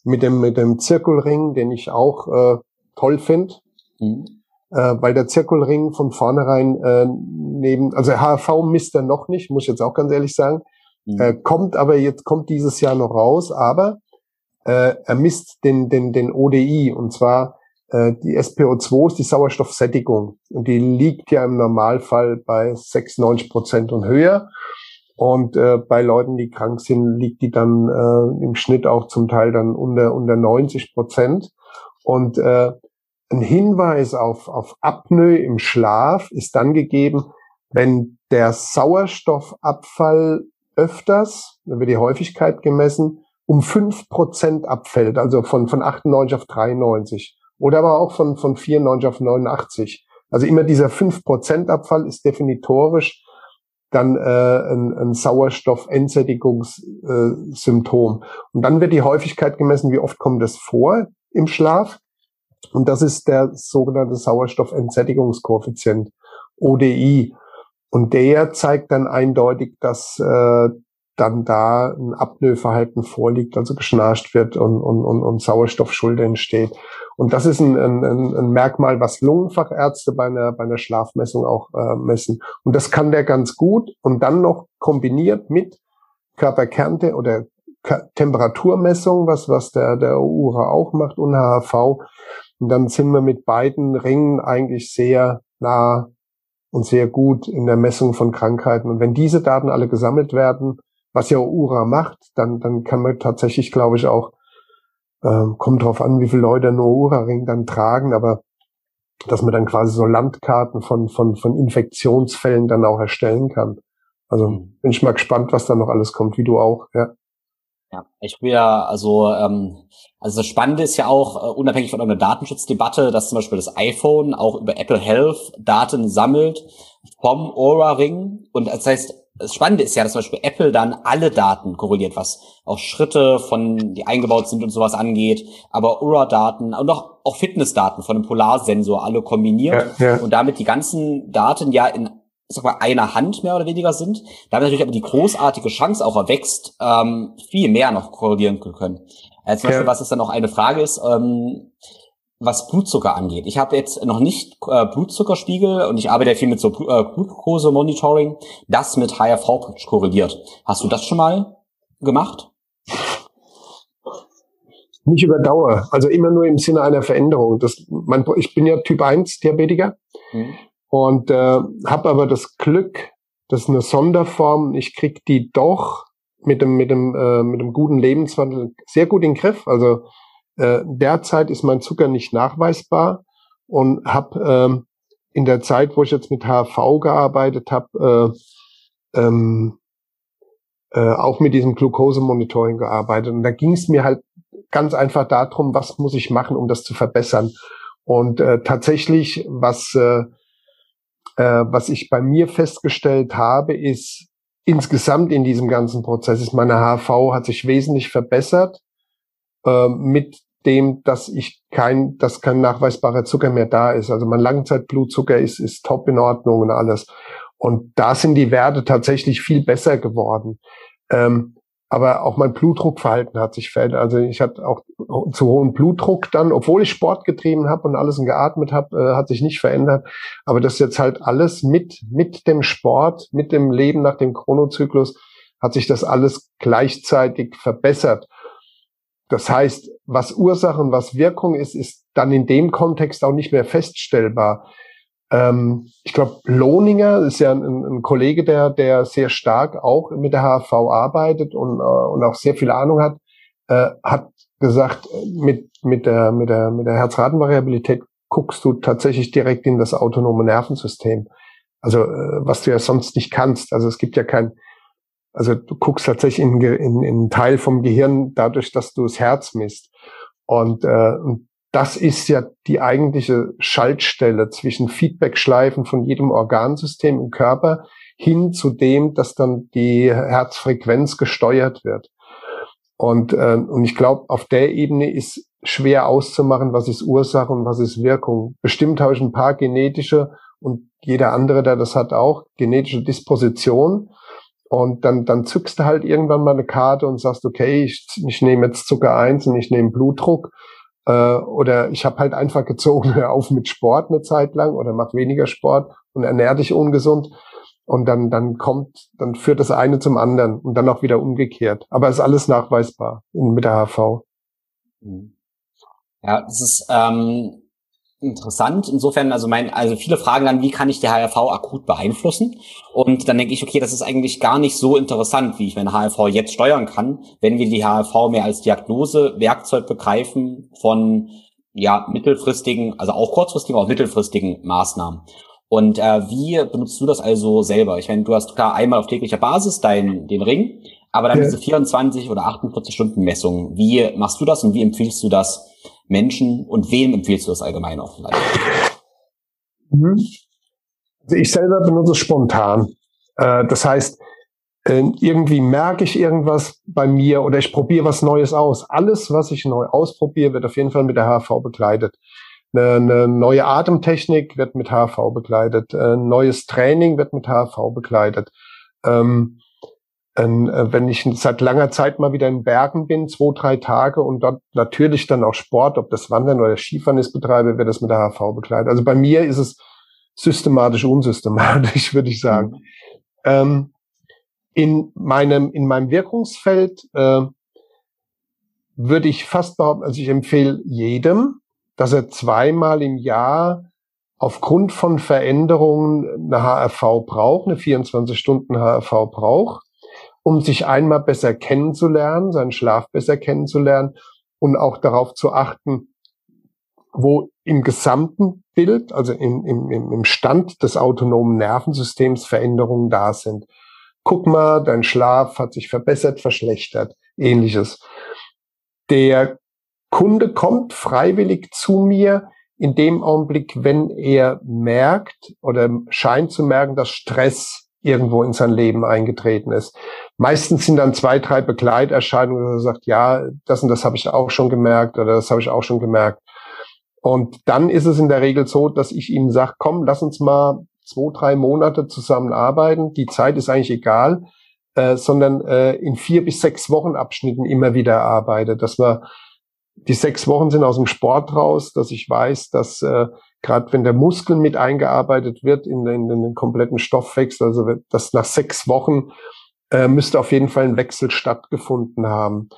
mit dem mit dem Zirkelring, den ich auch äh, toll finde. Mhm. Äh, weil der Zirkelring von vornherein äh, neben, also HRV misst er noch nicht, muss ich jetzt auch ganz ehrlich sagen. Mhm. Äh, kommt aber jetzt, kommt dieses Jahr noch raus, aber äh, er misst den, den, den ODI und zwar äh, die SPO2 ist die Sauerstoffsättigung und die liegt ja im Normalfall bei 96 Prozent und höher. Und äh, bei Leuten, die krank sind, liegt die dann äh, im Schnitt auch zum Teil dann unter, unter 90 Prozent. Und äh, ein Hinweis auf, auf Apnoe im Schlaf ist dann gegeben, wenn der Sauerstoffabfall öfters, dann wird die Häufigkeit gemessen, um fünf Prozent abfällt, also von, von 98 auf 93 oder aber auch von, von 94 auf 89. Also immer dieser fünf Prozent Abfall ist definitorisch dann äh, ein, ein Sauerstoff-Entsättigungssymptom. Äh, und dann wird die Häufigkeit gemessen, wie oft kommt es vor im Schlaf. Und das ist der sogenannte Sauerstoffentsättigungskoeffizient, ODI. Und der zeigt dann eindeutig, dass äh, dann da ein Apnoeverhalten vorliegt, also geschnarcht wird und, und, und, und Sauerstoffschulde entsteht. Und das ist ein, ein, ein Merkmal, was Lungenfachärzte bei einer, bei einer Schlafmessung auch äh, messen. Und das kann der ganz gut und dann noch kombiniert mit Körperkernte oder Temperaturmessung, was, was der, der URA auch macht und HHV. Und dann sind wir mit beiden Ringen eigentlich sehr nah und sehr gut in der Messung von Krankheiten. Und wenn diese Daten alle gesammelt werden, was ja URA macht, dann, dann kann man tatsächlich, glaube ich, auch, ähm, kommt drauf an, wie viele Leute nur URA-Ring dann tragen, aber dass man dann quasi so Landkarten von, von, von Infektionsfällen dann auch erstellen kann. Also mhm. bin ich mal gespannt, was da noch alles kommt, wie du auch, ja. Ja, ich will ja, also, ähm, also das Spannende ist ja auch, uh, unabhängig von irgendeiner Datenschutzdebatte, dass zum Beispiel das iPhone auch über Apple Health Daten sammelt vom Aura-Ring. Und das heißt, das Spannende ist ja, dass zum Beispiel Apple dann alle Daten korreliert, was auch Schritte von, die eingebaut sind und sowas angeht, aber Aura-Daten und auch, auch Fitnessdaten von einem Polarsensor alle kombiniert ja, ja. und damit die ganzen Daten ja in sag mal, einer Hand mehr oder weniger sind, damit natürlich aber die großartige Chance auch erwächst, ähm, viel mehr noch korrelieren zu können. Äh, zum Beispiel, was es dann noch eine Frage ist, ähm, was Blutzucker angeht. Ich habe jetzt noch nicht äh, Blutzuckerspiegel und ich arbeite ja viel mit so äh, Glucose-Monitoring, das mit HRV korreliert. Hast du das schon mal gemacht? Nicht über Dauer, also immer nur im Sinne einer Veränderung. Das, mein, ich bin ja Typ 1 Diabetiker mhm. Und äh, habe aber das Glück, das ist eine Sonderform, ich krieg die doch mit dem, mit dem, äh, mit dem guten Lebenswandel sehr gut in den Griff. Also äh, derzeit ist mein Zucker nicht nachweisbar und habe ähm, in der Zeit, wo ich jetzt mit HV gearbeitet habe, äh, ähm, äh, auch mit diesem Glukosemonitoring gearbeitet. Und da ging es mir halt ganz einfach darum, was muss ich machen, um das zu verbessern. Und äh, tatsächlich, was, äh, äh, was ich bei mir festgestellt habe, ist insgesamt in diesem ganzen Prozess, ist meine HV hat sich wesentlich verbessert äh, mit dem, dass ich kein, dass kein nachweisbarer Zucker mehr da ist. Also mein Langzeitblutzucker ist, ist top in Ordnung und alles. Und da sind die Werte tatsächlich viel besser geworden. Ähm, aber auch mein Blutdruckverhalten hat sich verändert. Also ich hatte auch zu hohen Blutdruck dann, obwohl ich Sport getrieben habe und alles geatmet habe, äh, hat sich nicht verändert. Aber das jetzt halt alles mit mit dem Sport, mit dem Leben nach dem Chronozyklus hat sich das alles gleichzeitig verbessert. Das heißt, was Ursache und was Wirkung ist, ist dann in dem Kontext auch nicht mehr feststellbar. Ähm, ich glaube, Lohninger ist ja ein, ein, Kollege, der, der sehr stark auch mit der HV arbeitet und, äh, und auch sehr viel Ahnung hat, äh, hat gesagt, mit, mit der, mit der, mit der Herzratenvariabilität guckst du tatsächlich direkt in das autonome Nervensystem. Also, äh, was du ja sonst nicht kannst. Also, es gibt ja kein, also du guckst tatsächlich in, in, in einen Teil vom Gehirn dadurch, dass du das Herz misst. Und, äh, und das ist ja die eigentliche Schaltstelle zwischen Feedbackschleifen von jedem Organsystem im Körper hin zu dem, dass dann die Herzfrequenz gesteuert wird. Und, äh, und ich glaube, auf der Ebene ist schwer auszumachen, was ist Ursache und was ist Wirkung. Bestimmt habe ich ein paar genetische und jeder andere, der das hat, auch genetische Disposition. Und dann, dann zückst du halt irgendwann mal eine Karte und sagst, okay, ich, ich nehme jetzt Zucker eins und ich nehme Blutdruck. Äh, oder ich habe halt einfach gezogen, hör auf mit Sport eine Zeit lang oder mach weniger Sport und ernähr dich ungesund. Und dann, dann kommt, dann führt das eine zum anderen und dann auch wieder umgekehrt. Aber ist alles nachweisbar in, mit der HV. Mhm. Ja, das ist ähm, interessant. Insofern, also mein, also viele fragen dann, wie kann ich die HRV akut beeinflussen? Und dann denke ich, okay, das ist eigentlich gar nicht so interessant, wie ich meine HRV jetzt steuern kann, wenn wir die HRV mehr als Diagnosewerkzeug begreifen von ja mittelfristigen, also auch kurzfristigen, auch mittelfristigen Maßnahmen. Und äh, wie benutzt du das also selber? Ich meine, du hast klar einmal auf täglicher Basis dein, den Ring, aber dann ja. diese 24 oder 48 Stunden Messung. Wie machst du das und wie empfiehlst du das Menschen und wem empfiehlst du das allgemein auch vielleicht? Mhm. Also ich selber benutze es spontan. Äh, das heißt, äh, irgendwie merke ich irgendwas bei mir oder ich probiere was Neues aus. Alles, was ich neu ausprobiere, wird auf jeden Fall mit der HV begleitet. Eine, eine neue Atemtechnik wird mit HV begleitet. Ein neues Training wird mit HV begleitet. Ähm, äh, wenn ich seit langer Zeit mal wieder in Bergen bin, zwei, drei Tage und dort natürlich dann auch Sport, ob das Wandern oder Skifahren ist, betreibe, wird das mit der HV begleitet. Also bei mir ist es systematisch, unsystematisch, würde ich sagen. Mhm. Ähm, in meinem, in meinem Wirkungsfeld äh, würde ich fast behaupten, also ich empfehle jedem, dass er zweimal im Jahr aufgrund von Veränderungen eine HRV braucht, eine 24 Stunden HRV braucht um sich einmal besser kennenzulernen, seinen Schlaf besser kennenzulernen und auch darauf zu achten, wo im gesamten Bild, also im, im, im Stand des autonomen Nervensystems Veränderungen da sind. Guck mal, dein Schlaf hat sich verbessert, verschlechtert, ähnliches. Der Kunde kommt freiwillig zu mir in dem Augenblick, wenn er merkt oder scheint zu merken, dass Stress irgendwo in sein Leben eingetreten ist. Meistens sind dann zwei, drei Begleiterscheinungen, wo er sagt, ja, das und das habe ich auch schon gemerkt oder das habe ich auch schon gemerkt. Und dann ist es in der Regel so, dass ich ihm sage, komm, lass uns mal zwei, drei Monate zusammenarbeiten. Die Zeit ist eigentlich egal, äh, sondern äh, in vier bis sechs Wochen Abschnitten immer wieder arbeite, dass wir die sechs Wochen sind aus dem Sport raus, dass ich weiß, dass äh, gerade wenn der Muskel mit eingearbeitet wird in den, in den kompletten Stoffwechsel, also das nach sechs Wochen äh, müsste auf jeden Fall ein Wechsel stattgefunden haben.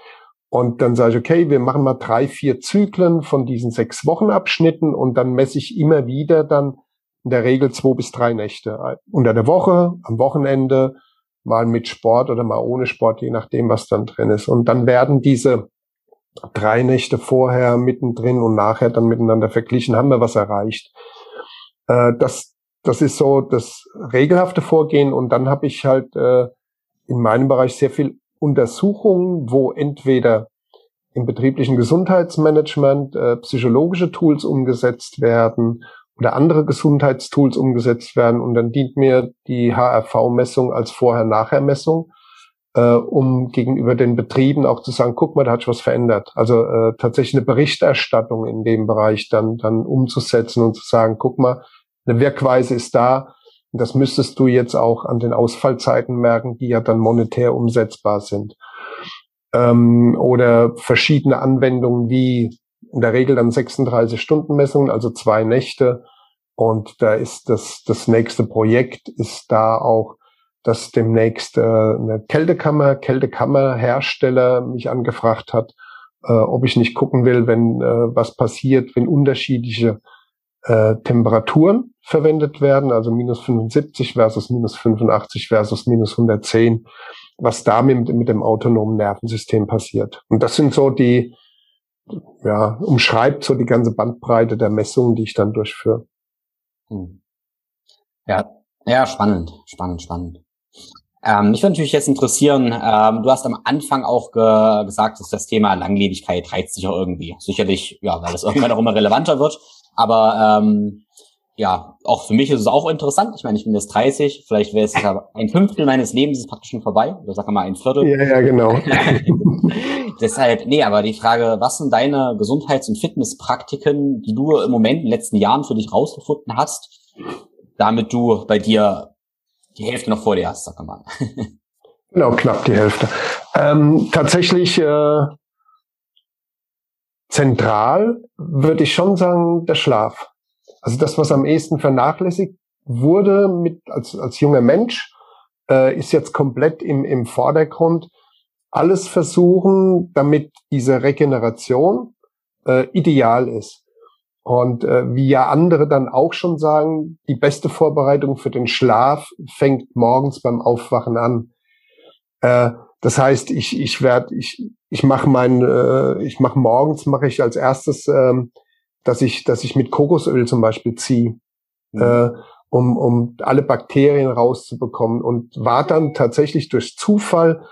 Und dann sage ich, okay, wir machen mal drei, vier Zyklen von diesen sechs Wochenabschnitten und dann messe ich immer wieder dann in der Regel zwei bis drei Nächte. Unter der Woche, am Wochenende, mal mit Sport oder mal ohne Sport, je nachdem, was dann drin ist. Und dann werden diese drei Nächte vorher, mittendrin und nachher dann miteinander verglichen, haben wir was erreicht. Äh, das, das ist so das regelhafte Vorgehen und dann habe ich halt äh, in meinem Bereich sehr viel Untersuchungen, wo entweder im betrieblichen Gesundheitsmanagement äh, psychologische Tools umgesetzt werden oder andere Gesundheitstools umgesetzt werden und dann dient mir die HRV-Messung als Vorher-Nachher-Messung äh, um gegenüber den Betrieben auch zu sagen, guck mal, da hat sich was verändert. Also äh, tatsächlich eine Berichterstattung in dem Bereich dann, dann umzusetzen und zu sagen, guck mal, eine Wirkweise ist da. Das müsstest du jetzt auch an den Ausfallzeiten merken, die ja dann monetär umsetzbar sind. Ähm, oder verschiedene Anwendungen wie in der Regel dann 36 Stunden Messungen, also zwei Nächte. Und da ist das, das nächste Projekt ist da auch dass demnächst äh, eine Kältekammer, Kältekammerhersteller mich angefragt hat, äh, ob ich nicht gucken will, wenn äh, was passiert, wenn unterschiedliche äh, Temperaturen verwendet werden, also minus 75 versus minus 85 versus minus 110, was da mit, mit dem autonomen Nervensystem passiert. Und das sind so die, ja, umschreibt so die ganze Bandbreite der Messungen, die ich dann durchführe. Hm. Ja, ja, spannend, spannend, spannend. Ähm, mich würde natürlich jetzt interessieren, ähm, du hast am Anfang auch ge gesagt, dass das Thema Langlebigkeit reizt sich auch irgendwie. Sicherlich, ja, weil das irgendwann auch immer relevanter wird. Aber ähm, ja, auch für mich ist es auch interessant. Ich meine, ich bin jetzt 30, vielleicht wäre es ja ein Fünftel meines Lebens ist praktisch schon vorbei. Oder sag mal ein Viertel. Ja, ja, genau. Deshalb, nee, aber die Frage, was sind deine Gesundheits- und Fitnesspraktiken, die du im Moment in den letzten Jahren für dich rausgefunden hast, damit du bei dir die Hälfte noch vor dir hast, sag mal. genau, knapp die Hälfte. Ähm, tatsächlich äh, zentral würde ich schon sagen, der Schlaf. Also das, was am ehesten vernachlässigt wurde mit als, als junger Mensch, äh, ist jetzt komplett im, im Vordergrund, alles versuchen, damit diese Regeneration äh, ideal ist. Und äh, wie ja andere dann auch schon sagen, die beste Vorbereitung für den Schlaf fängt morgens beim Aufwachen an. Äh, das heißt, ich ich werde ich ich mache mein äh, ich mache morgens mache ich als erstes, äh, dass ich dass ich mit Kokosöl zum Beispiel ziehe, mhm. äh, um um alle Bakterien rauszubekommen und war dann tatsächlich durch Zufall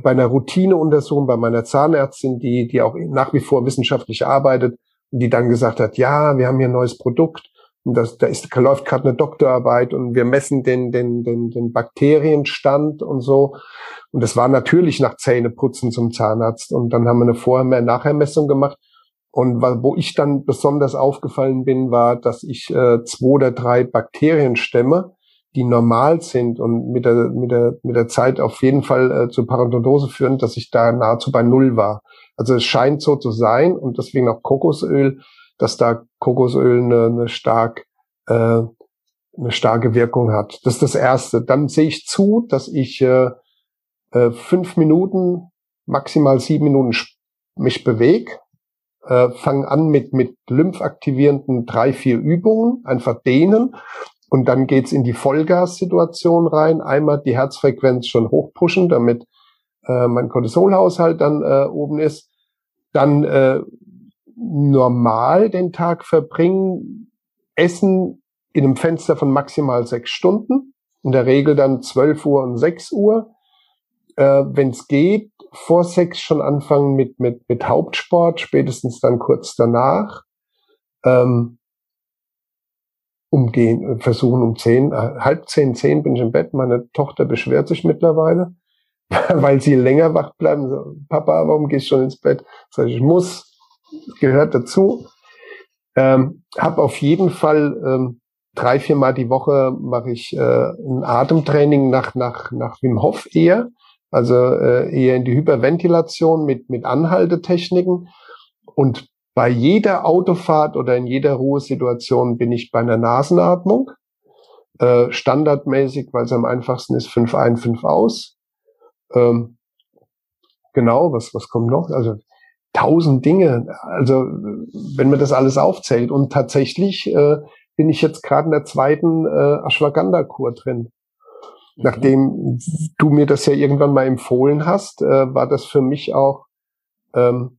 bei einer Routineuntersuchung bei meiner Zahnärztin, die die auch nach wie vor wissenschaftlich arbeitet, die dann gesagt hat, ja, wir haben hier ein neues Produkt und das, da ist, läuft gerade eine Doktorarbeit und wir messen den, den, den, den Bakterienstand und so. Und das war natürlich nach Zähneputzen zum Zahnarzt. Und dann haben wir eine Vorher-Nachher-Messung gemacht. Und wo ich dann besonders aufgefallen bin, war, dass ich äh, zwei oder drei Bakterienstämme, die normal sind und mit der, mit der, mit der Zeit auf jeden Fall äh, zur Parodontose führen, dass ich da nahezu bei Null war. Also es scheint so zu sein und deswegen auch Kokosöl, dass da Kokosöl eine, eine stark äh, eine starke Wirkung hat. Das ist das Erste. Dann sehe ich zu, dass ich äh, äh, fünf Minuten, maximal sieben Minuten mich bewege. Äh, fange an mit, mit lymphaktivierenden drei, vier Übungen, einfach dehnen. Und dann geht's in die Vollgas-Situation rein. Einmal die Herzfrequenz schon hochpushen, damit äh, mein Cortisolhaushalt dann äh, oben ist dann äh, normal den Tag verbringen, essen in einem Fenster von maximal sechs Stunden, in der Regel dann 12 Uhr und 6 Uhr. Äh, Wenn es geht, vor sechs schon anfangen mit, mit, mit Hauptsport, spätestens dann kurz danach. Ähm, umgehen, versuchen um zehn, äh, halb zehn, zehn bin ich im Bett. Meine Tochter beschwert sich mittlerweile. weil sie länger wach bleiben. So, Papa, warum gehst du schon ins Bett? Sag ich, ich muss, gehört dazu. Ähm, hab auf jeden Fall ähm, drei, vier Mal die Woche mache ich äh, ein Atemtraining nach, nach, nach Wim Hof eher. Also äh, eher in die Hyperventilation mit, mit Anhaltetechniken. Und bei jeder Autofahrt oder in jeder Ruhesituation bin ich bei einer Nasenatmung. Äh, standardmäßig, weil es am einfachsten ist, fünf ein, fünf aus. Ähm, genau, was, was kommt noch? Also tausend Dinge. Also wenn man das alles aufzählt. Und tatsächlich äh, bin ich jetzt gerade in der zweiten äh, Ashwagandha-Kur drin. Mhm. Nachdem du mir das ja irgendwann mal empfohlen hast, äh, war das für mich auch ähm,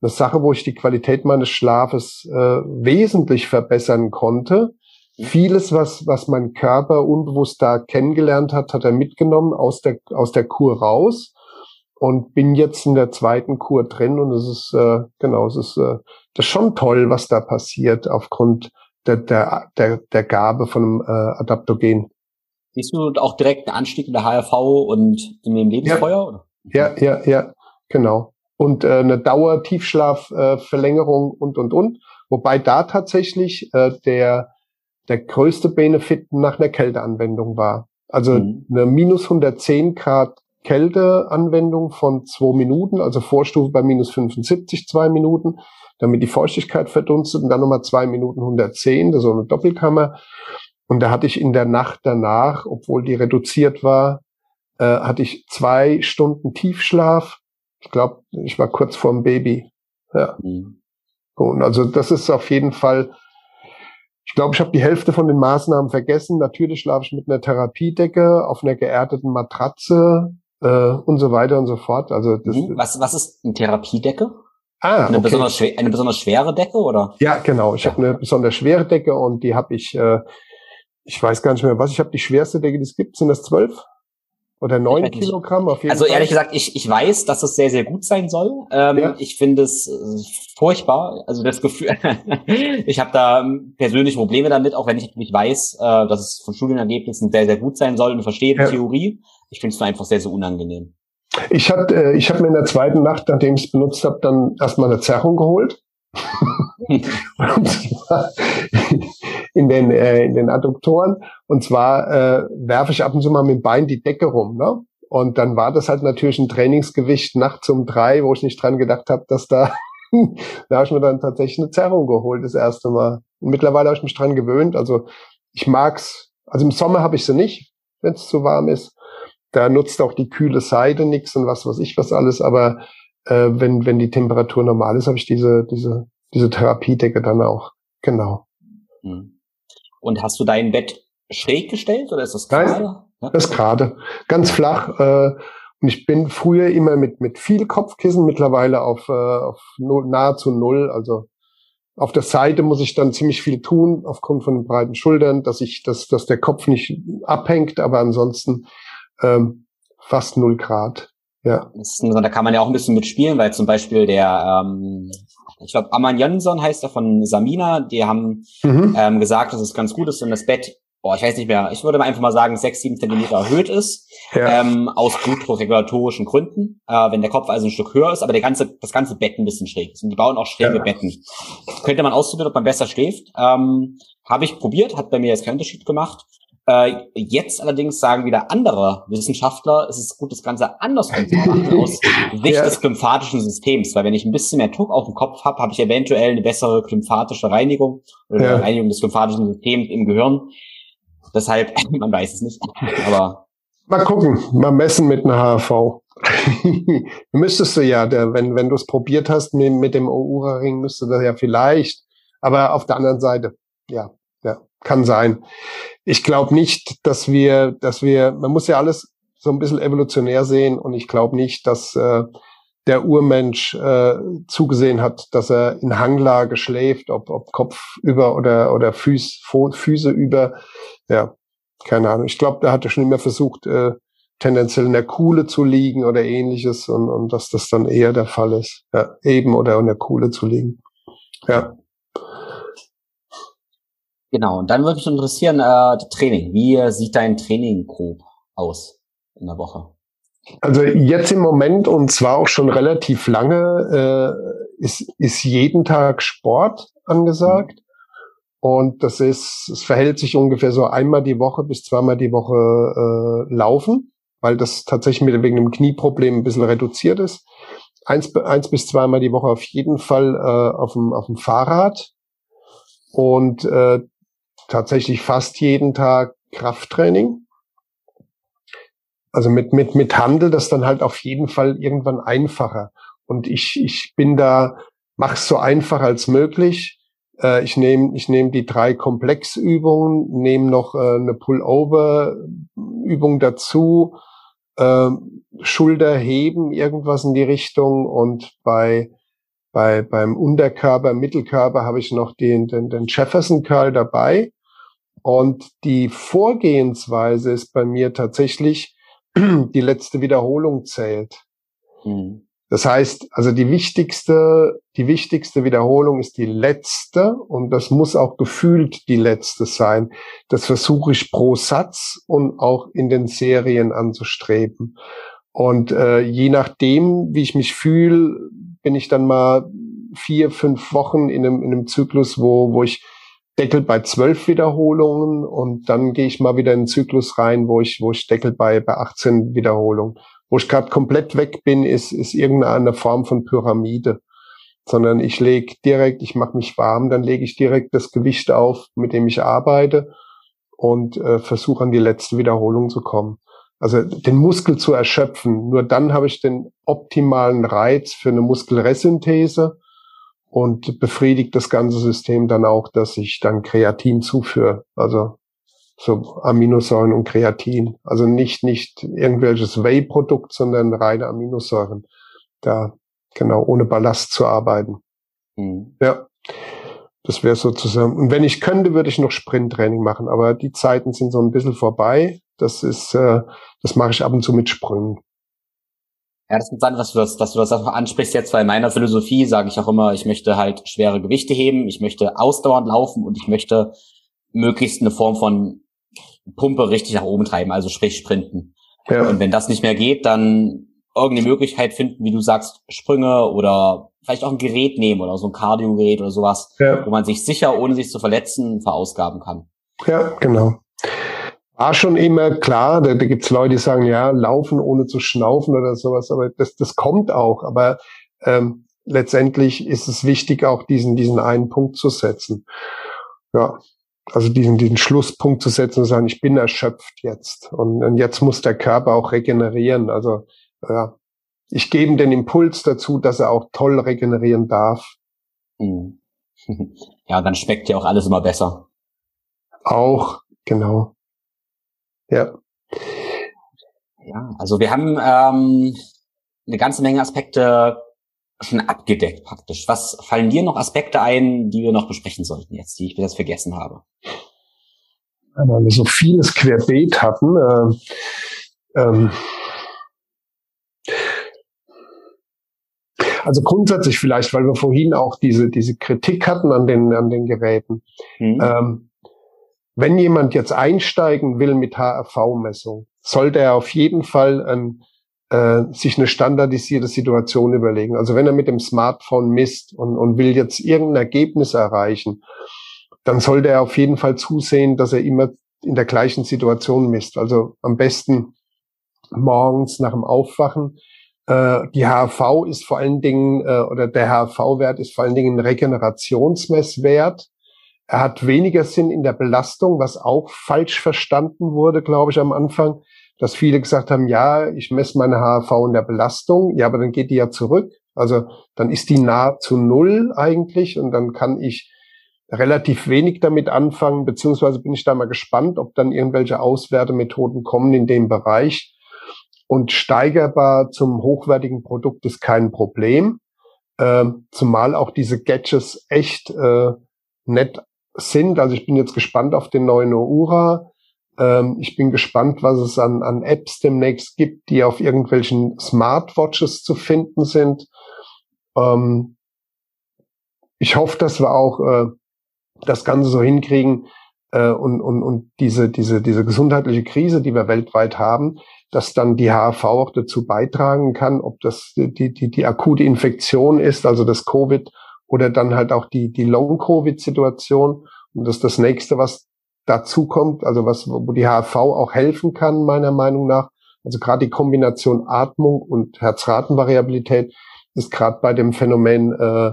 eine Sache, wo ich die Qualität meines Schlafes äh, wesentlich verbessern konnte, Vieles, was, was mein Körper unbewusst da kennengelernt hat, hat er mitgenommen aus der, aus der Kur raus und bin jetzt in der zweiten Kur drin und es ist, äh, genau, es ist, äh, das ist schon toll, was da passiert aufgrund der, der, der, der Gabe von einem äh, Adaptogen. Siehst du auch direkt einen Anstieg in der HRV und in dem Lebensfeuer? Ja, ja, ja, ja, genau. Und äh, eine Dauer-Tiefschlafverlängerung äh, und, und, und. Wobei da tatsächlich äh, der der größte Benefit nach einer Kälteanwendung war. Also mhm. eine minus 110 Grad Kälteanwendung von zwei Minuten, also Vorstufe bei minus 75 zwei Minuten, damit die Feuchtigkeit verdunstet und dann nochmal zwei Minuten 110, das ist so eine Doppelkammer. Und da hatte ich in der Nacht danach, obwohl die reduziert war, äh, hatte ich zwei Stunden Tiefschlaf. Ich glaube, ich war kurz vorm Baby. Ja. Mhm. Und also das ist auf jeden Fall ich glaube, ich habe die Hälfte von den Maßnahmen vergessen. Natürlich schlafe ich mit einer Therapiedecke auf einer geerdeten Matratze äh, und so weiter und so fort. Also das, mhm. was, was ist eine Therapiedecke? Ah, eine, okay. besonders eine besonders schwere Decke oder? Ja, genau. Ich ja. habe eine besonders schwere Decke und die habe ich. Äh, ich weiß gar nicht mehr, was ich habe. Die schwerste Decke, die es gibt, sind das zwölf? Oder neun Kilogramm auf jeden also Fall. Also ehrlich gesagt, ich, ich weiß, dass es sehr, sehr gut sein soll. Ähm, ja. Ich finde es äh, furchtbar. Also das Gefühl, ich habe da ähm, persönlich Probleme damit, auch wenn ich natürlich weiß, äh, dass es von Studienergebnissen sehr, sehr gut sein soll und verstehe die ja. Theorie. Ich finde es einfach sehr, sehr unangenehm. Ich habe äh, ich hab mir in der zweiten Nacht, nachdem ich es benutzt habe, dann erstmal eine Zerrung geholt. und zwar in den, äh, in den Adduktoren. Und zwar äh, werfe ich ab und zu mal mit dem Bein die Decke rum. Ne? Und dann war das halt natürlich ein Trainingsgewicht nachts um drei, wo ich nicht dran gedacht habe, dass da, da habe ich mir dann tatsächlich eine Zerrung geholt das erste Mal. Und mittlerweile habe ich mich dran gewöhnt. Also ich mag's Also im Sommer habe ich sie nicht, wenn es zu warm ist. Da nutzt auch die kühle Seite nichts und was weiß ich was alles. Aber äh, wenn, wenn die Temperatur normal ist, habe ich diese, diese, diese Therapiedecke dann auch. Genau. Hm. Und hast du dein Bett schräg gestellt oder ist das gerade? Nein, das ist gerade. Ganz flach. Äh, und ich bin früher immer mit, mit viel Kopfkissen, mittlerweile auf, äh, auf null, nahezu null. Also auf der Seite muss ich dann ziemlich viel tun, aufgrund von den breiten Schultern, dass ich, dass, dass der Kopf nicht abhängt, aber ansonsten ähm, fast null Grad. Ja. Ist, da kann man ja auch ein bisschen mitspielen, weil zum Beispiel der, ähm, ich glaube, Aman Jönsson heißt er von Samina, die haben mhm. ähm, gesagt, dass es ganz gut ist, wenn das Bett boah, ich weiß nicht mehr, ich würde mal einfach mal sagen, sechs, sieben Zentimeter erhöht ist, ja. ähm, aus blutdruckregulatorischen Gründen, äh, wenn der Kopf also ein Stück höher ist, aber der ganze, das ganze Bett ein bisschen schräg ist. Und die bauen auch schräge ja. Betten. Könnte man ausprobieren, ob man besser schläft. Ähm, Habe ich probiert, hat bei mir jetzt keinen Unterschied gemacht. Äh, jetzt allerdings sagen wieder andere Wissenschaftler, es ist gut, das Ganze andersrum zu machen, aus Sicht ja. des lymphatischen Systems. Weil wenn ich ein bisschen mehr Druck auf dem Kopf habe, habe ich eventuell eine bessere lymphatische Reinigung oder ja. Reinigung des lymphatischen Systems im Gehirn. Deshalb, man weiß es nicht. Aber mal gucken, mal messen mit einer HV. müsstest du ja, der, wenn, wenn du es probiert hast mit, mit dem Oura-Ring, müsste das ja vielleicht. Aber auf der anderen Seite, ja, kann sein. Ich glaube nicht, dass wir, dass wir, man muss ja alles so ein bisschen evolutionär sehen und ich glaube nicht, dass äh, der Urmensch äh, zugesehen hat, dass er in Hanglage schläft, ob, ob Kopf über oder, oder Füß, Füße über. Ja, keine Ahnung. Ich glaube, der hatte schon immer versucht, äh, tendenziell in der Kuhle zu liegen oder ähnliches und, und dass das dann eher der Fall ist. Ja, eben oder in der Kuhle zu liegen. Ja. Genau, und dann würde mich interessieren, äh, Training. Wie sieht dein Training grob aus in der Woche? Also jetzt im Moment und zwar auch schon relativ lange äh, ist, ist jeden Tag Sport angesagt. Und das ist, es verhält sich ungefähr so einmal die Woche bis zweimal die Woche äh, laufen, weil das tatsächlich mit wegen einem Knieproblem ein bisschen reduziert ist. Eins, eins bis zweimal die Woche auf jeden Fall äh, auf, dem, auf dem Fahrrad und äh, tatsächlich fast jeden Tag Krafttraining. Also mit, mit, mit Handel das dann halt auf jeden Fall irgendwann einfacher. Und ich, ich bin da, mach's so einfach als möglich äh, ich nehme ich nehm die drei Komplexübungen, nehme noch äh, eine Pullover-Übung dazu, äh, Schulter heben, irgendwas in die Richtung und bei bei, beim Unterkörper, Mittelkörper habe ich noch den, den, den Jefferson Curl dabei. Und die Vorgehensweise ist bei mir tatsächlich, die letzte Wiederholung zählt. Mhm. Das heißt, also die wichtigste, die wichtigste Wiederholung ist die letzte und das muss auch gefühlt die letzte sein. Das versuche ich pro Satz und auch in den Serien anzustreben. Und äh, je nachdem, wie ich mich fühle, bin ich dann mal vier, fünf Wochen in einem, in einem Zyklus, wo, wo ich Deckel bei zwölf Wiederholungen und dann gehe ich mal wieder in einen Zyklus rein, wo ich, wo ich Deckel bei, bei 18 Wiederholungen. Wo ich gerade komplett weg bin, ist, ist irgendeine Form von Pyramide. Sondern ich lege direkt, ich mache mich warm, dann lege ich direkt das Gewicht auf, mit dem ich arbeite und äh, versuche an die letzte Wiederholung zu kommen. Also den Muskel zu erschöpfen. Nur dann habe ich den optimalen Reiz für eine Muskelresynthese und befriedigt das ganze System dann auch, dass ich dann Kreatin zuführe. Also so Aminosäuren und Kreatin. Also nicht, nicht irgendwelches Whey-Produkt, sondern reine Aminosäuren. Da genau ohne Ballast zu arbeiten. Mhm. Ja. Das wäre sozusagen. Und wenn ich könnte, würde ich noch Sprinttraining machen, aber die Zeiten sind so ein bisschen vorbei. Das ist, äh, das mache ich ab und zu mit Sprüngen. Ja, das ist interessant, dass du das, dass du das einfach ansprichst jetzt, weil in meiner Philosophie sage ich auch immer, ich möchte halt schwere Gewichte heben, ich möchte ausdauernd laufen und ich möchte möglichst eine Form von Pumpe richtig nach oben treiben, also sprich sprinten. Ja. Und wenn das nicht mehr geht, dann irgendeine Möglichkeit finden, wie du sagst, Sprünge oder vielleicht auch ein Gerät nehmen oder so ein Cardio-Gerät oder sowas, ja. wo man sich sicher, ohne sich zu verletzen, verausgaben kann. Ja, genau. War schon immer klar, da, da gibt es Leute, die sagen, ja, laufen ohne zu schnaufen oder sowas, aber das, das kommt auch. Aber ähm, letztendlich ist es wichtig, auch diesen, diesen einen Punkt zu setzen. Ja, also diesen, diesen Schlusspunkt zu setzen und sagen, ich bin erschöpft jetzt. Und, und jetzt muss der Körper auch regenerieren. Also ja, ich gebe den Impuls dazu, dass er auch toll regenerieren darf. Mhm. Ja, dann schmeckt ja auch alles immer besser. Auch, genau. Ja. Ja, also wir haben ähm, eine ganze Menge Aspekte schon abgedeckt praktisch. Was fallen dir noch Aspekte ein, die wir noch besprechen sollten jetzt, die ich jetzt vergessen habe? Ja, weil wir so vieles querbeet hatten. Äh, ähm, also grundsätzlich vielleicht, weil wir vorhin auch diese, diese Kritik hatten an den, an den Geräten. Mhm. Ähm, wenn jemand jetzt einsteigen will mit HRV-Messung, sollte er auf jeden Fall ein, äh, sich eine standardisierte Situation überlegen. Also wenn er mit dem Smartphone misst und, und will jetzt irgendein Ergebnis erreichen, dann sollte er auf jeden Fall zusehen, dass er immer in der gleichen Situation misst. Also am besten morgens nach dem Aufwachen. Äh, die HRV ist vor allen Dingen, äh, oder der HRV-Wert ist vor allen Dingen ein Regenerationsmesswert. Er hat weniger Sinn in der Belastung, was auch falsch verstanden wurde, glaube ich, am Anfang dass viele gesagt haben, ja, ich messe meine HRV in der Belastung, ja, aber dann geht die ja zurück. Also dann ist die nah zu null eigentlich und dann kann ich relativ wenig damit anfangen, beziehungsweise bin ich da mal gespannt, ob dann irgendwelche Auswertemethoden kommen in dem Bereich. Und steigerbar zum hochwertigen Produkt ist kein Problem, äh, zumal auch diese Gadgets echt äh, nett sind. Also ich bin jetzt gespannt auf den neuen Oura. Ähm, ich bin gespannt, was es an, an Apps demnächst gibt, die auf irgendwelchen Smartwatches zu finden sind. Ähm, ich hoffe, dass wir auch äh, das Ganze so hinkriegen äh, und, und, und diese, diese, diese gesundheitliche Krise, die wir weltweit haben, dass dann die HAV auch dazu beitragen kann, ob das die, die, die akute Infektion ist, also das Covid, oder dann halt auch die, die Long-Covid-Situation. Und das ist das nächste, was dazu kommt, also was, wo die HRV auch helfen kann, meiner Meinung nach. Also gerade die Kombination Atmung und Herzratenvariabilität ist gerade bei dem Phänomen äh,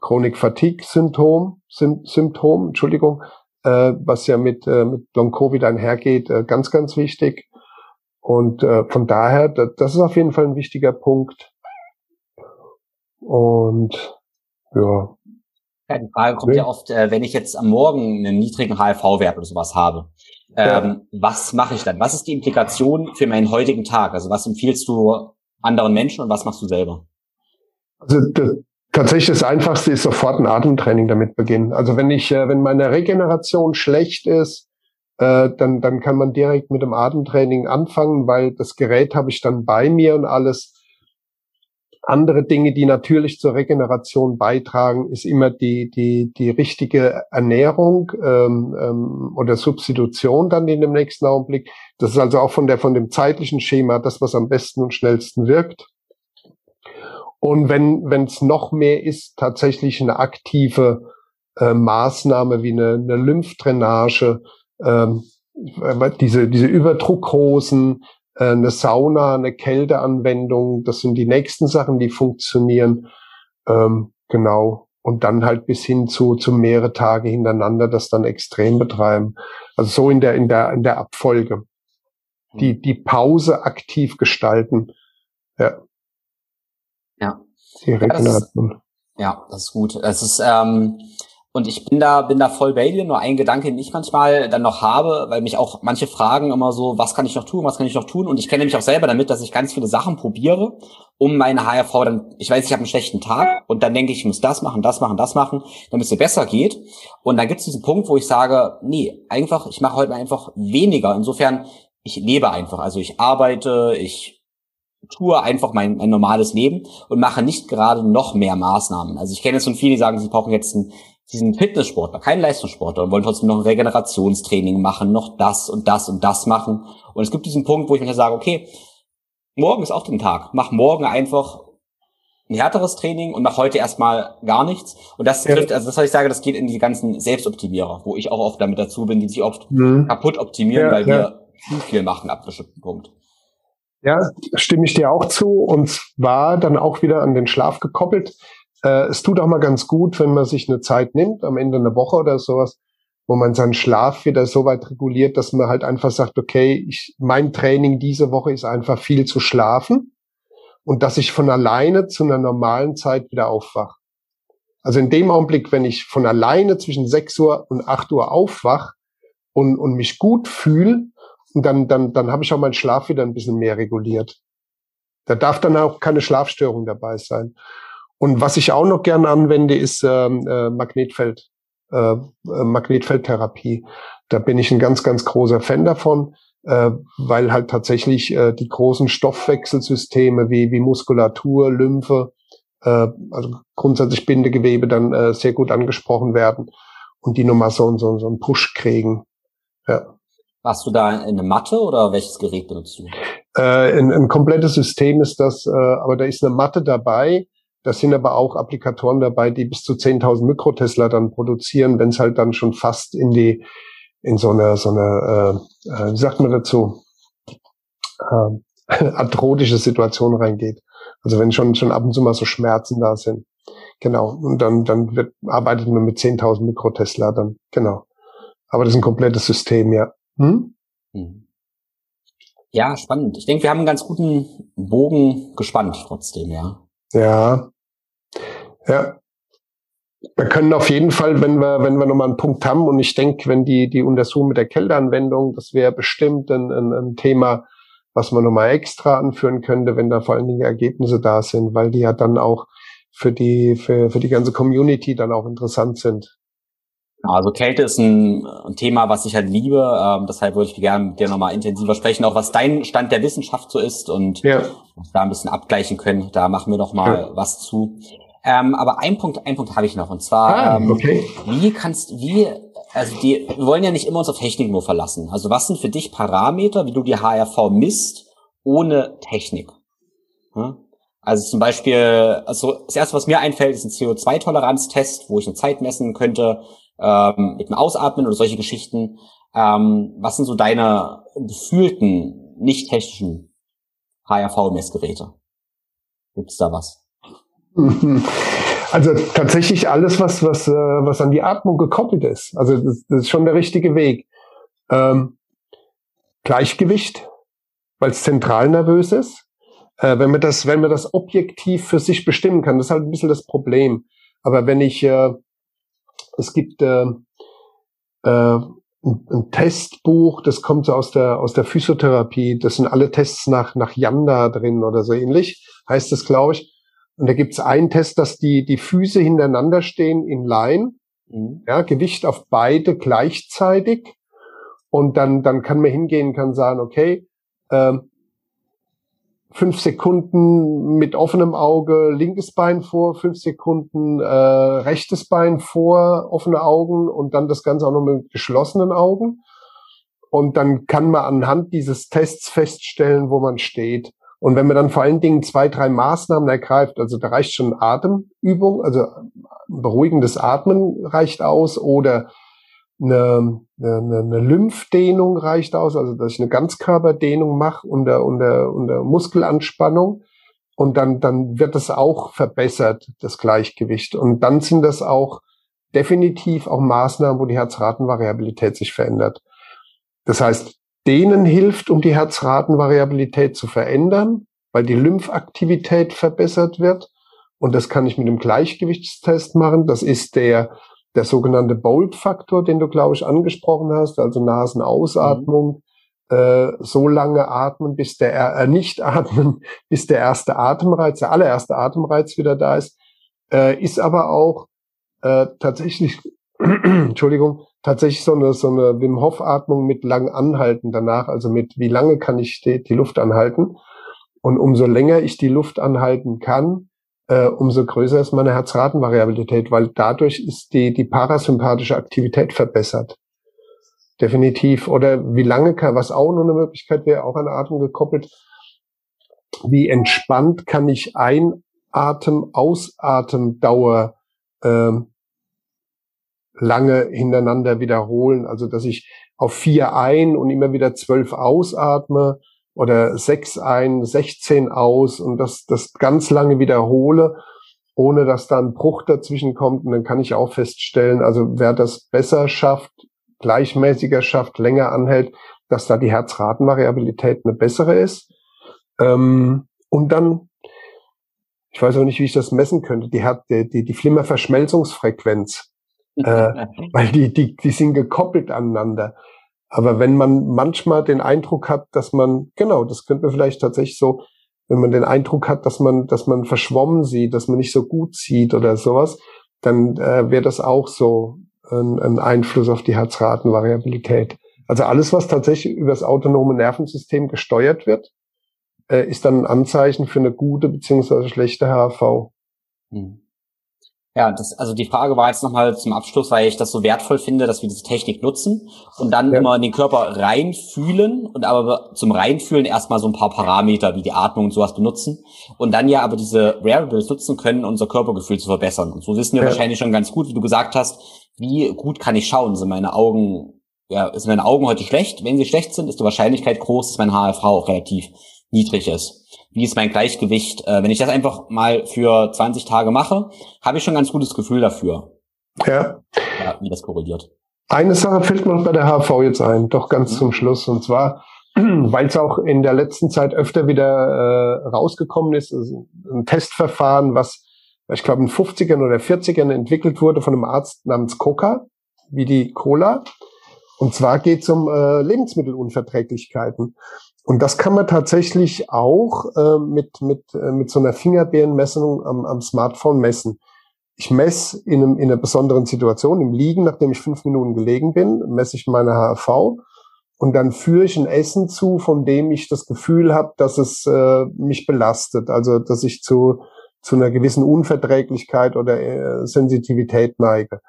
Chronic Fatigue Symptom, Sym Symptom, Entschuldigung, äh, was ja mit, äh, mit Long Covid einhergeht, äh, ganz, ganz wichtig. Und äh, von daher, das ist auf jeden Fall ein wichtiger Punkt. Und ja, ja, die Frage kommt nee. ja oft, äh, wenn ich jetzt am Morgen einen niedrigen HLV-Wert oder sowas habe, ähm, ja. was mache ich dann? Was ist die Implikation für meinen heutigen Tag? Also was empfiehlst du anderen Menschen und was machst du selber? Also das, tatsächlich das Einfachste ist sofort ein Atemtraining damit beginnen. Also wenn ich, äh, wenn meine Regeneration schlecht ist, äh, dann, dann kann man direkt mit dem Atemtraining anfangen, weil das Gerät habe ich dann bei mir und alles andere Dinge, die natürlich zur Regeneration beitragen, ist immer die, die, die richtige Ernährung ähm, ähm, oder Substitution dann in dem nächsten Augenblick. Das ist also auch von, der, von dem zeitlichen Schema das, was am besten und schnellsten wirkt. Und wenn wenn es noch mehr ist, tatsächlich eine aktive äh, Maßnahme wie eine, eine Lymphdrainage, ähm, diese, diese Überdruckhosen, eine Sauna, eine Kälteanwendung, das sind die nächsten Sachen, die funktionieren. Ähm, genau. Und dann halt bis hin zu, zu mehrere Tage hintereinander das dann extrem betreiben. Also so in der, in der, in der Abfolge. Die, die Pause aktiv gestalten. Ja. Ja. Die Regeneration. Ja, das ist, ja, das ist gut. Es ist, ähm, und ich bin da, bin da voll bei dir. Nur ein Gedanke, den ich manchmal dann noch habe, weil mich auch manche fragen immer so, was kann ich noch tun, was kann ich noch tun? Und ich kenne mich auch selber damit, dass ich ganz viele Sachen probiere, um meine HRV dann, ich weiß, ich habe einen schlechten Tag und dann denke ich, ich muss das machen, das machen, das machen, damit es mir besser geht. Und dann gibt es diesen Punkt, wo ich sage, nee, einfach, ich mache heute einfach weniger. Insofern, ich lebe einfach. Also ich arbeite, ich tue einfach mein, mein normales Leben und mache nicht gerade noch mehr Maßnahmen. Also ich kenne jetzt schon viele, die sagen, sie brauchen jetzt ein diesen Fitnesssportler, kein Leistungssportler und wollen trotzdem noch ein Regenerationstraining machen, noch das und das und das machen. Und es gibt diesen Punkt, wo ich mir sage, okay, morgen ist auch den Tag. Mach morgen einfach ein härteres Training und mach heute erstmal gar nichts. Und das trifft, also das, was ich sage, das geht in die ganzen Selbstoptimierer, wo ich auch oft damit dazu bin, die sich oft mhm. kaputt optimieren, ja, weil ja. wir zu viel machen ab bestimmten Punkt. Ja, stimme ich dir auch zu. Und zwar dann auch wieder an den Schlaf gekoppelt. Äh, es tut auch mal ganz gut, wenn man sich eine Zeit nimmt, am Ende einer Woche oder sowas, wo man seinen Schlaf wieder so weit reguliert, dass man halt einfach sagt, okay, ich, mein Training diese Woche ist einfach viel zu schlafen und dass ich von alleine zu einer normalen Zeit wieder aufwach. Also in dem Augenblick, wenn ich von alleine zwischen 6 Uhr und 8 Uhr aufwach und, und mich gut fühle, dann, dann, dann habe ich auch meinen Schlaf wieder ein bisschen mehr reguliert. Da darf dann auch keine Schlafstörung dabei sein. Und was ich auch noch gerne anwende, ist ähm, äh, Magnetfeld, äh, äh, Magnetfeldtherapie. Da bin ich ein ganz, ganz großer Fan davon, äh, weil halt tatsächlich äh, die großen Stoffwechselsysteme wie, wie Muskulatur, Lymphe, äh, also grundsätzlich Bindegewebe dann äh, sehr gut angesprochen werden und die nochmal so, so, so einen Push kriegen. Ja. Warst du da in eine Matte oder welches Gerät benutzt du? Äh, ein, ein komplettes System ist das, äh, aber da ist eine Matte dabei. Da sind aber auch Applikatoren dabei, die bis zu 10.000 Mikrotesla dann produzieren, wenn es halt dann schon fast in die in so eine so eine äh, äh wie sagt man dazu äh, arthrotische Situation reingeht. Also wenn schon schon ab und zu mal so Schmerzen da sind. Genau. Und dann dann wird arbeitet man mit 10.000 Mikrotesla dann genau. Aber das ist ein komplettes System, ja. Hm? Mhm. Ja, spannend. Ich denke, wir haben einen ganz guten Bogen gespannt trotzdem, ja. Ja. Ja. Wir können auf jeden Fall, wenn wir, wenn wir nochmal einen Punkt haben, und ich denke, wenn die, die Untersuchung mit der Kälteanwendung, das wäre bestimmt ein, ein, ein Thema, was man nochmal extra anführen könnte, wenn da vor allen Dingen Ergebnisse da sind, weil die ja dann auch für die, für, für die ganze Community dann auch interessant sind. Also Kälte ist ein, ein Thema, was ich halt liebe. Ähm, deshalb würde ich gerne mit dir nochmal intensiver sprechen, auch was dein Stand der Wissenschaft so ist und ja. da ein bisschen abgleichen können. Da machen wir noch mal ja. was zu. Ähm, aber ein Punkt, ein Punkt habe ich noch und zwar, ah, ähm, okay. ähm, wie kannst, wie, also die, wir wollen ja nicht immer uns auf Technik nur verlassen. Also was sind für dich Parameter, wie du die HRV misst, ohne Technik? Hm? Also zum Beispiel, also das erste, was mir einfällt, ist ein CO2-Toleranztest, wo ich eine Zeit messen könnte ähm, mit dem Ausatmen oder solche Geschichten. Ähm, was sind so deine gefühlten, nicht technischen HRV-Messgeräte? Gibt es da was? Also tatsächlich alles, was, was, äh, was an die Atmung gekoppelt ist. Also das, das ist schon der richtige Weg. Ähm, Gleichgewicht, weil es zentral nervös ist. Äh, wenn man das, wenn man das objektiv für sich bestimmen kann, das ist halt ein bisschen das Problem. Aber wenn ich äh, es gibt äh, äh, ein, Testbuch, das kommt so aus der aus der Physiotherapie. Das sind alle Tests nach nach Yanda drin oder so ähnlich heißt es, glaube ich. Und da gibt es einen Test, dass die die Füße hintereinander stehen in Line, mhm. ja, Gewicht auf beide gleichzeitig. Und dann dann kann man hingehen, kann sagen, okay, ähm, fünf Sekunden mit offenem Auge linkes Bein vor, fünf Sekunden äh, rechtes Bein vor, offene Augen und dann das Ganze auch noch mit geschlossenen Augen. Und dann kann man anhand dieses Tests feststellen, wo man steht. Und wenn man dann vor allen Dingen zwei, drei Maßnahmen ergreift, also da reicht schon Atemübung, also beruhigendes Atmen reicht aus oder eine, eine, eine Lymphdehnung reicht aus, also dass ich eine Ganzkörperdehnung mache unter, unter, unter Muskelanspannung. Und dann, dann wird das auch verbessert, das Gleichgewicht. Und dann sind das auch definitiv auch Maßnahmen, wo die Herzratenvariabilität sich verändert. Das heißt, denen hilft, um die Herzratenvariabilität zu verändern, weil die Lymphaktivität verbessert wird. Und das kann ich mit dem Gleichgewichtstest machen. Das ist der der sogenannte Bold-Faktor, den du, glaube ich, angesprochen hast, also Nasenausatmung, mhm. äh, so lange atmen, bis der äh, nicht atmen, bis der erste Atemreiz, der allererste Atemreiz wieder da ist, äh, ist aber auch äh, tatsächlich, Entschuldigung, tatsächlich so eine so eine Wim Hof Atmung mit lang anhalten danach, also mit wie lange kann ich die, die Luft anhalten und umso länger ich die Luft anhalten kann, äh, umso größer ist meine Herzratenvariabilität, weil dadurch ist die, die parasympathische Aktivität verbessert. Definitiv. Oder wie lange kann, was auch noch eine Möglichkeit wäre, auch an Atem gekoppelt, wie entspannt kann ich Einatem, Ausatemdauer ähm, lange hintereinander wiederholen. Also dass ich auf vier ein und immer wieder zwölf ausatme oder sechs ein, 16 aus und das, das ganz lange wiederhole, ohne dass da ein Bruch dazwischen kommt. Und dann kann ich auch feststellen, also wer das besser schafft, gleichmäßiger schafft, länger anhält, dass da die Herzratenvariabilität eine bessere ist. Ähm, und dann, ich weiß auch nicht, wie ich das messen könnte, die, hat, die, die, die Flimmerverschmelzungsfrequenz, äh, weil die, die, die sind gekoppelt aneinander. Aber wenn man manchmal den Eindruck hat, dass man, genau, das könnte man vielleicht tatsächlich so, wenn man den Eindruck hat, dass man, dass man verschwommen sieht, dass man nicht so gut sieht oder sowas, dann äh, wäre das auch so ein, ein Einfluss auf die Herzratenvariabilität. Also alles, was tatsächlich über das autonome Nervensystem gesteuert wird, äh, ist dann ein Anzeichen für eine gute beziehungsweise schlechte HRV. Hm. Ja, das, also die Frage war jetzt nochmal zum Abschluss, weil ich das so wertvoll finde, dass wir diese Technik nutzen und dann ja. immer in den Körper reinfühlen und aber zum Reinfühlen erstmal so ein paar Parameter wie die Atmung und sowas benutzen und dann ja aber diese Variables nutzen können, unser Körpergefühl zu verbessern. Und so wissen wir ja. wahrscheinlich schon ganz gut, wie du gesagt hast, wie gut kann ich schauen? Sind meine Augen, ja, ist meine Augen heute schlecht? Wenn sie schlecht sind, ist die Wahrscheinlichkeit groß, dass mein HRV auch relativ niedrig ist wie ist mein Gleichgewicht. Äh, wenn ich das einfach mal für 20 Tage mache, habe ich schon ein ganz gutes Gefühl dafür. Ja. ja wie das korreliert. Eine Sache fällt mir bei der HV jetzt ein, doch ganz mhm. zum Schluss. Und zwar, weil es auch in der letzten Zeit öfter wieder äh, rausgekommen ist, also ein Testverfahren, was ich glaube in 50ern oder 40ern entwickelt wurde von einem Arzt namens Coca, wie die Cola. Und zwar geht es um äh, Lebensmittelunverträglichkeiten. Und das kann man tatsächlich auch äh, mit, mit, äh, mit so einer Fingerbeerenmessung am, am Smartphone messen. Ich messe in, einem, in einer besonderen Situation, im Liegen, nachdem ich fünf Minuten gelegen bin, messe ich meine HRV und dann führe ich ein Essen zu, von dem ich das Gefühl habe, dass es äh, mich belastet, also dass ich zu, zu einer gewissen Unverträglichkeit oder äh, Sensitivität neige.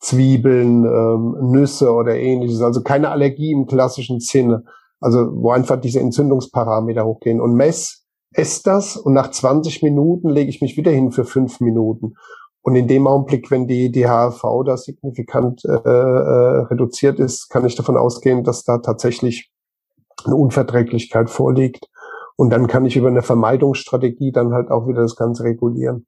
Zwiebeln, ähm, Nüsse oder ähnliches, also keine Allergie im klassischen Sinne. Also wo einfach diese Entzündungsparameter hochgehen. Und mess, ess das und nach 20 Minuten lege ich mich wieder hin für fünf Minuten. Und in dem Augenblick, wenn die, die HRV da signifikant äh, äh, reduziert ist, kann ich davon ausgehen, dass da tatsächlich eine Unverträglichkeit vorliegt. Und dann kann ich über eine Vermeidungsstrategie dann halt auch wieder das Ganze regulieren.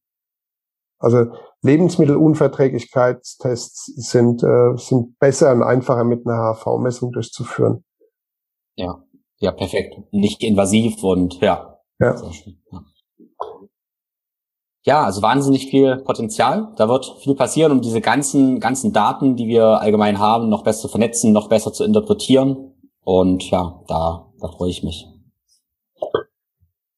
Also Lebensmittelunverträglichkeitstests sind, äh, sind besser und einfacher mit einer HRV-Messung durchzuführen. Ja, ja, perfekt. Nicht invasiv und ja. Ja. ja. also wahnsinnig viel Potenzial. Da wird viel passieren, um diese ganzen, ganzen Daten, die wir allgemein haben, noch besser zu vernetzen, noch besser zu interpretieren. Und ja, da, da freue ich mich.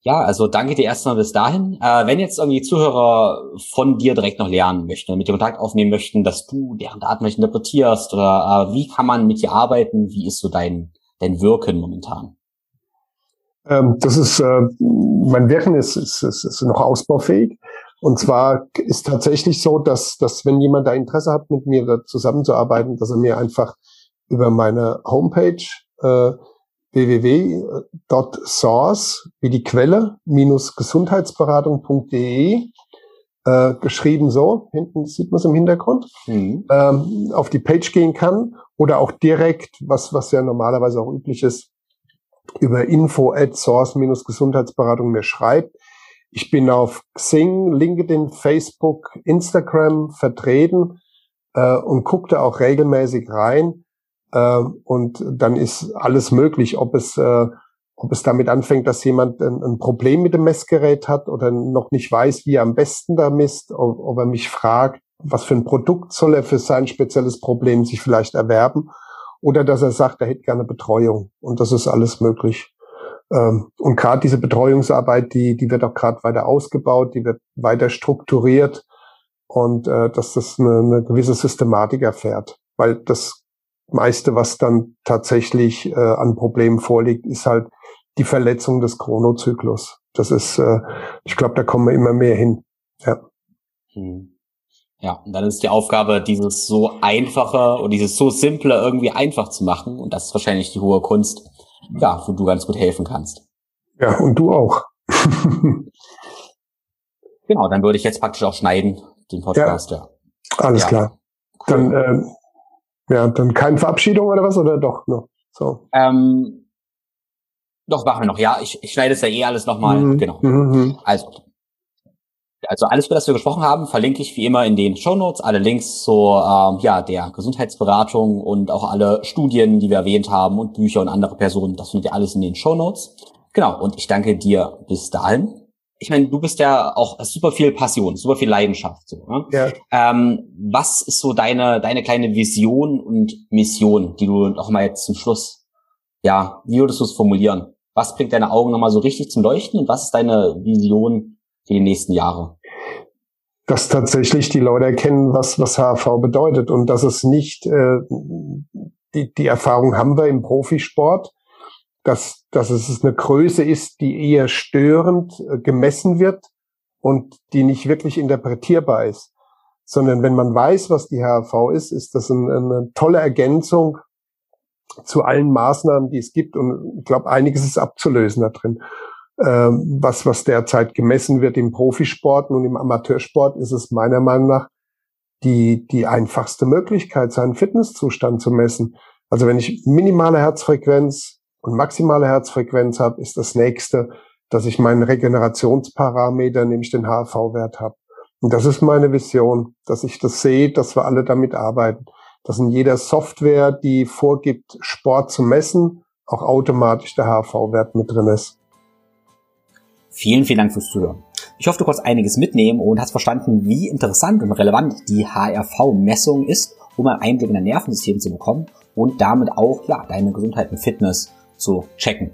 Ja, also danke dir erstmal bis dahin. Äh, wenn jetzt irgendwie Zuhörer von dir direkt noch lernen möchten, mit dir Kontakt aufnehmen möchten, dass du deren Daten interpretierst oder äh, wie kann man mit dir arbeiten, wie ist so dein, dein Wirken momentan? Ähm, das ist, äh, mein Wirken ist, ist, ist, ist noch ausbaufähig. Und zwar ist tatsächlich so, dass, dass wenn jemand da Interesse hat, mit mir zusammenzuarbeiten, dass er mir einfach über meine Homepage äh, www.source wie die Quelle minus gesundheitsberatung.de äh, geschrieben so, hinten sieht man es im Hintergrund, mhm. ähm, auf die Page gehen kann oder auch direkt, was, was ja normalerweise auch üblich ist, über info at source-gesundheitsberatung mir schreibt. Ich bin auf Xing, LinkedIn, Facebook, Instagram vertreten äh, und gucke da auch regelmäßig rein. Äh, und dann ist alles möglich, ob es äh, ob es damit anfängt, dass jemand ein, Problem mit dem Messgerät hat oder noch nicht weiß, wie er am besten da misst, ob, ob er mich fragt, was für ein Produkt soll er für sein spezielles Problem sich vielleicht erwerben oder dass er sagt, er hätte gerne Betreuung und das ist alles möglich. Ähm, und gerade diese Betreuungsarbeit, die, die wird auch gerade weiter ausgebaut, die wird weiter strukturiert und äh, dass das eine, eine gewisse Systematik erfährt, weil das meiste, was dann tatsächlich äh, an Problemen vorliegt, ist halt die Verletzung des Chronozyklus. Das ist, äh, ich glaube, da kommen wir immer mehr hin. Ja. Hm. Ja, und dann ist die Aufgabe, dieses so einfache und dieses so simple irgendwie einfach zu machen. Und das ist wahrscheinlich die hohe Kunst, ja, wo du ganz gut helfen kannst. Ja, und du auch. genau, dann würde ich jetzt praktisch auch schneiden, den Podcast, ja. ja. Alles ja. klar. Dann, äh, ja, dann keine Verabschiedung oder was, oder doch noch? So. Ähm, doch, machen wir noch. Ja, ich, ich schneide es ja eh alles nochmal. Mhm. Genau. Mhm. Also. Also alles, über das wir gesprochen haben, verlinke ich wie immer in den Show Notes. Alle Links zur ähm, ja, der Gesundheitsberatung und auch alle Studien, die wir erwähnt haben und Bücher und andere Personen. Das findet ihr alles in den Show Notes. Genau. Und ich danke dir bis dahin. Ich meine, du bist ja auch super viel Passion, super viel Leidenschaft. So, ne? ja. ähm, was ist so deine deine kleine Vision und Mission, die du noch mal jetzt zum Schluss, ja, wie würdest du es formulieren? Was bringt deine Augen nochmal so richtig zum Leuchten und was ist deine Vision für die nächsten Jahre? Dass tatsächlich die Leute erkennen, was, was HV bedeutet und dass es nicht, äh, die, die Erfahrung haben wir im Profisport, dass, dass es eine Größe ist, die eher störend äh, gemessen wird und die nicht wirklich interpretierbar ist. Sondern wenn man weiß, was die HRV ist, ist das eine, eine tolle Ergänzung zu allen Maßnahmen, die es gibt. Und ich glaube, einiges ist abzulösen da drin. Ähm, was, was derzeit gemessen wird im Profisport und im Amateursport, ist es meiner Meinung nach die, die einfachste Möglichkeit, seinen Fitnesszustand zu messen. Also wenn ich minimale Herzfrequenz und maximale Herzfrequenz habe, ist das nächste, dass ich meinen Regenerationsparameter, nämlich den HV-Wert habe. Und das ist meine Vision, dass ich das sehe, dass wir alle damit arbeiten dass in jeder Software, die vorgibt, Sport zu messen, auch automatisch der HV-Wert mit drin ist. Vielen, vielen Dank fürs Zuhören. Ich hoffe, du konntest einiges mitnehmen und hast verstanden, wie interessant und relevant die HRV-Messung ist, um einen Einblick in dein Nervensystem zu bekommen und damit auch ja, deine Gesundheit und Fitness zu checken.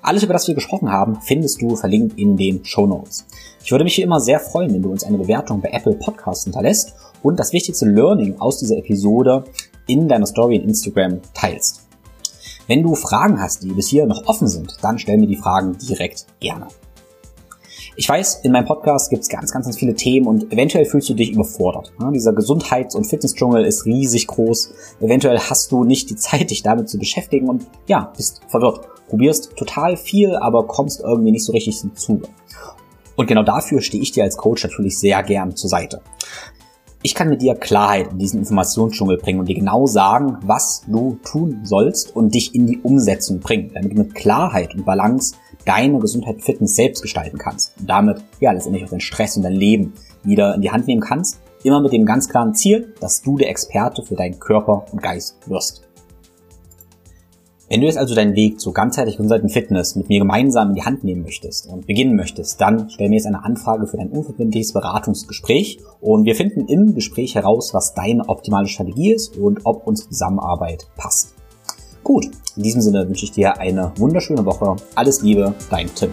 Alles, über das wir gesprochen haben, findest du verlinkt in den Show Notes. Ich würde mich wie immer sehr freuen, wenn du uns eine Bewertung bei Apple Podcasts hinterlässt und das wichtigste Learning aus dieser Episode in deiner Story in Instagram teilst. Wenn du Fragen hast, die bis hier noch offen sind, dann stell mir die Fragen direkt gerne. Ich weiß, in meinem Podcast gibt es ganz, ganz, ganz viele Themen und eventuell fühlst du dich überfordert. Dieser Gesundheits- und Fitnessdschungel ist riesig groß. Eventuell hast du nicht die Zeit, dich damit zu beschäftigen und ja, bist verwirrt. Probierst total viel, aber kommst irgendwie nicht so richtig zum Zuge. Und genau dafür stehe ich dir als Coach natürlich sehr gern zur Seite. Ich kann mit dir Klarheit in diesen Informationsdschungel bringen und dir genau sagen, was du tun sollst und dich in die Umsetzung bringen, damit du mit Klarheit und Balance deine Gesundheit und Fitness selbst gestalten kannst und damit ja letztendlich auch dein Stress und dein Leben wieder in die Hand nehmen kannst, immer mit dem ganz klaren Ziel, dass du der Experte für deinen Körper und Geist wirst. Wenn du jetzt also deinen Weg zur ganzheitlichen Gesundheit und Fitness mit mir gemeinsam in die Hand nehmen möchtest und beginnen möchtest, dann stell mir jetzt eine Anfrage für dein unverbindliches Beratungsgespräch und wir finden im Gespräch heraus, was deine optimale Strategie ist und ob unsere Zusammenarbeit passt. Gut, in diesem Sinne wünsche ich dir eine wunderschöne Woche. Alles Liebe, dein Tim.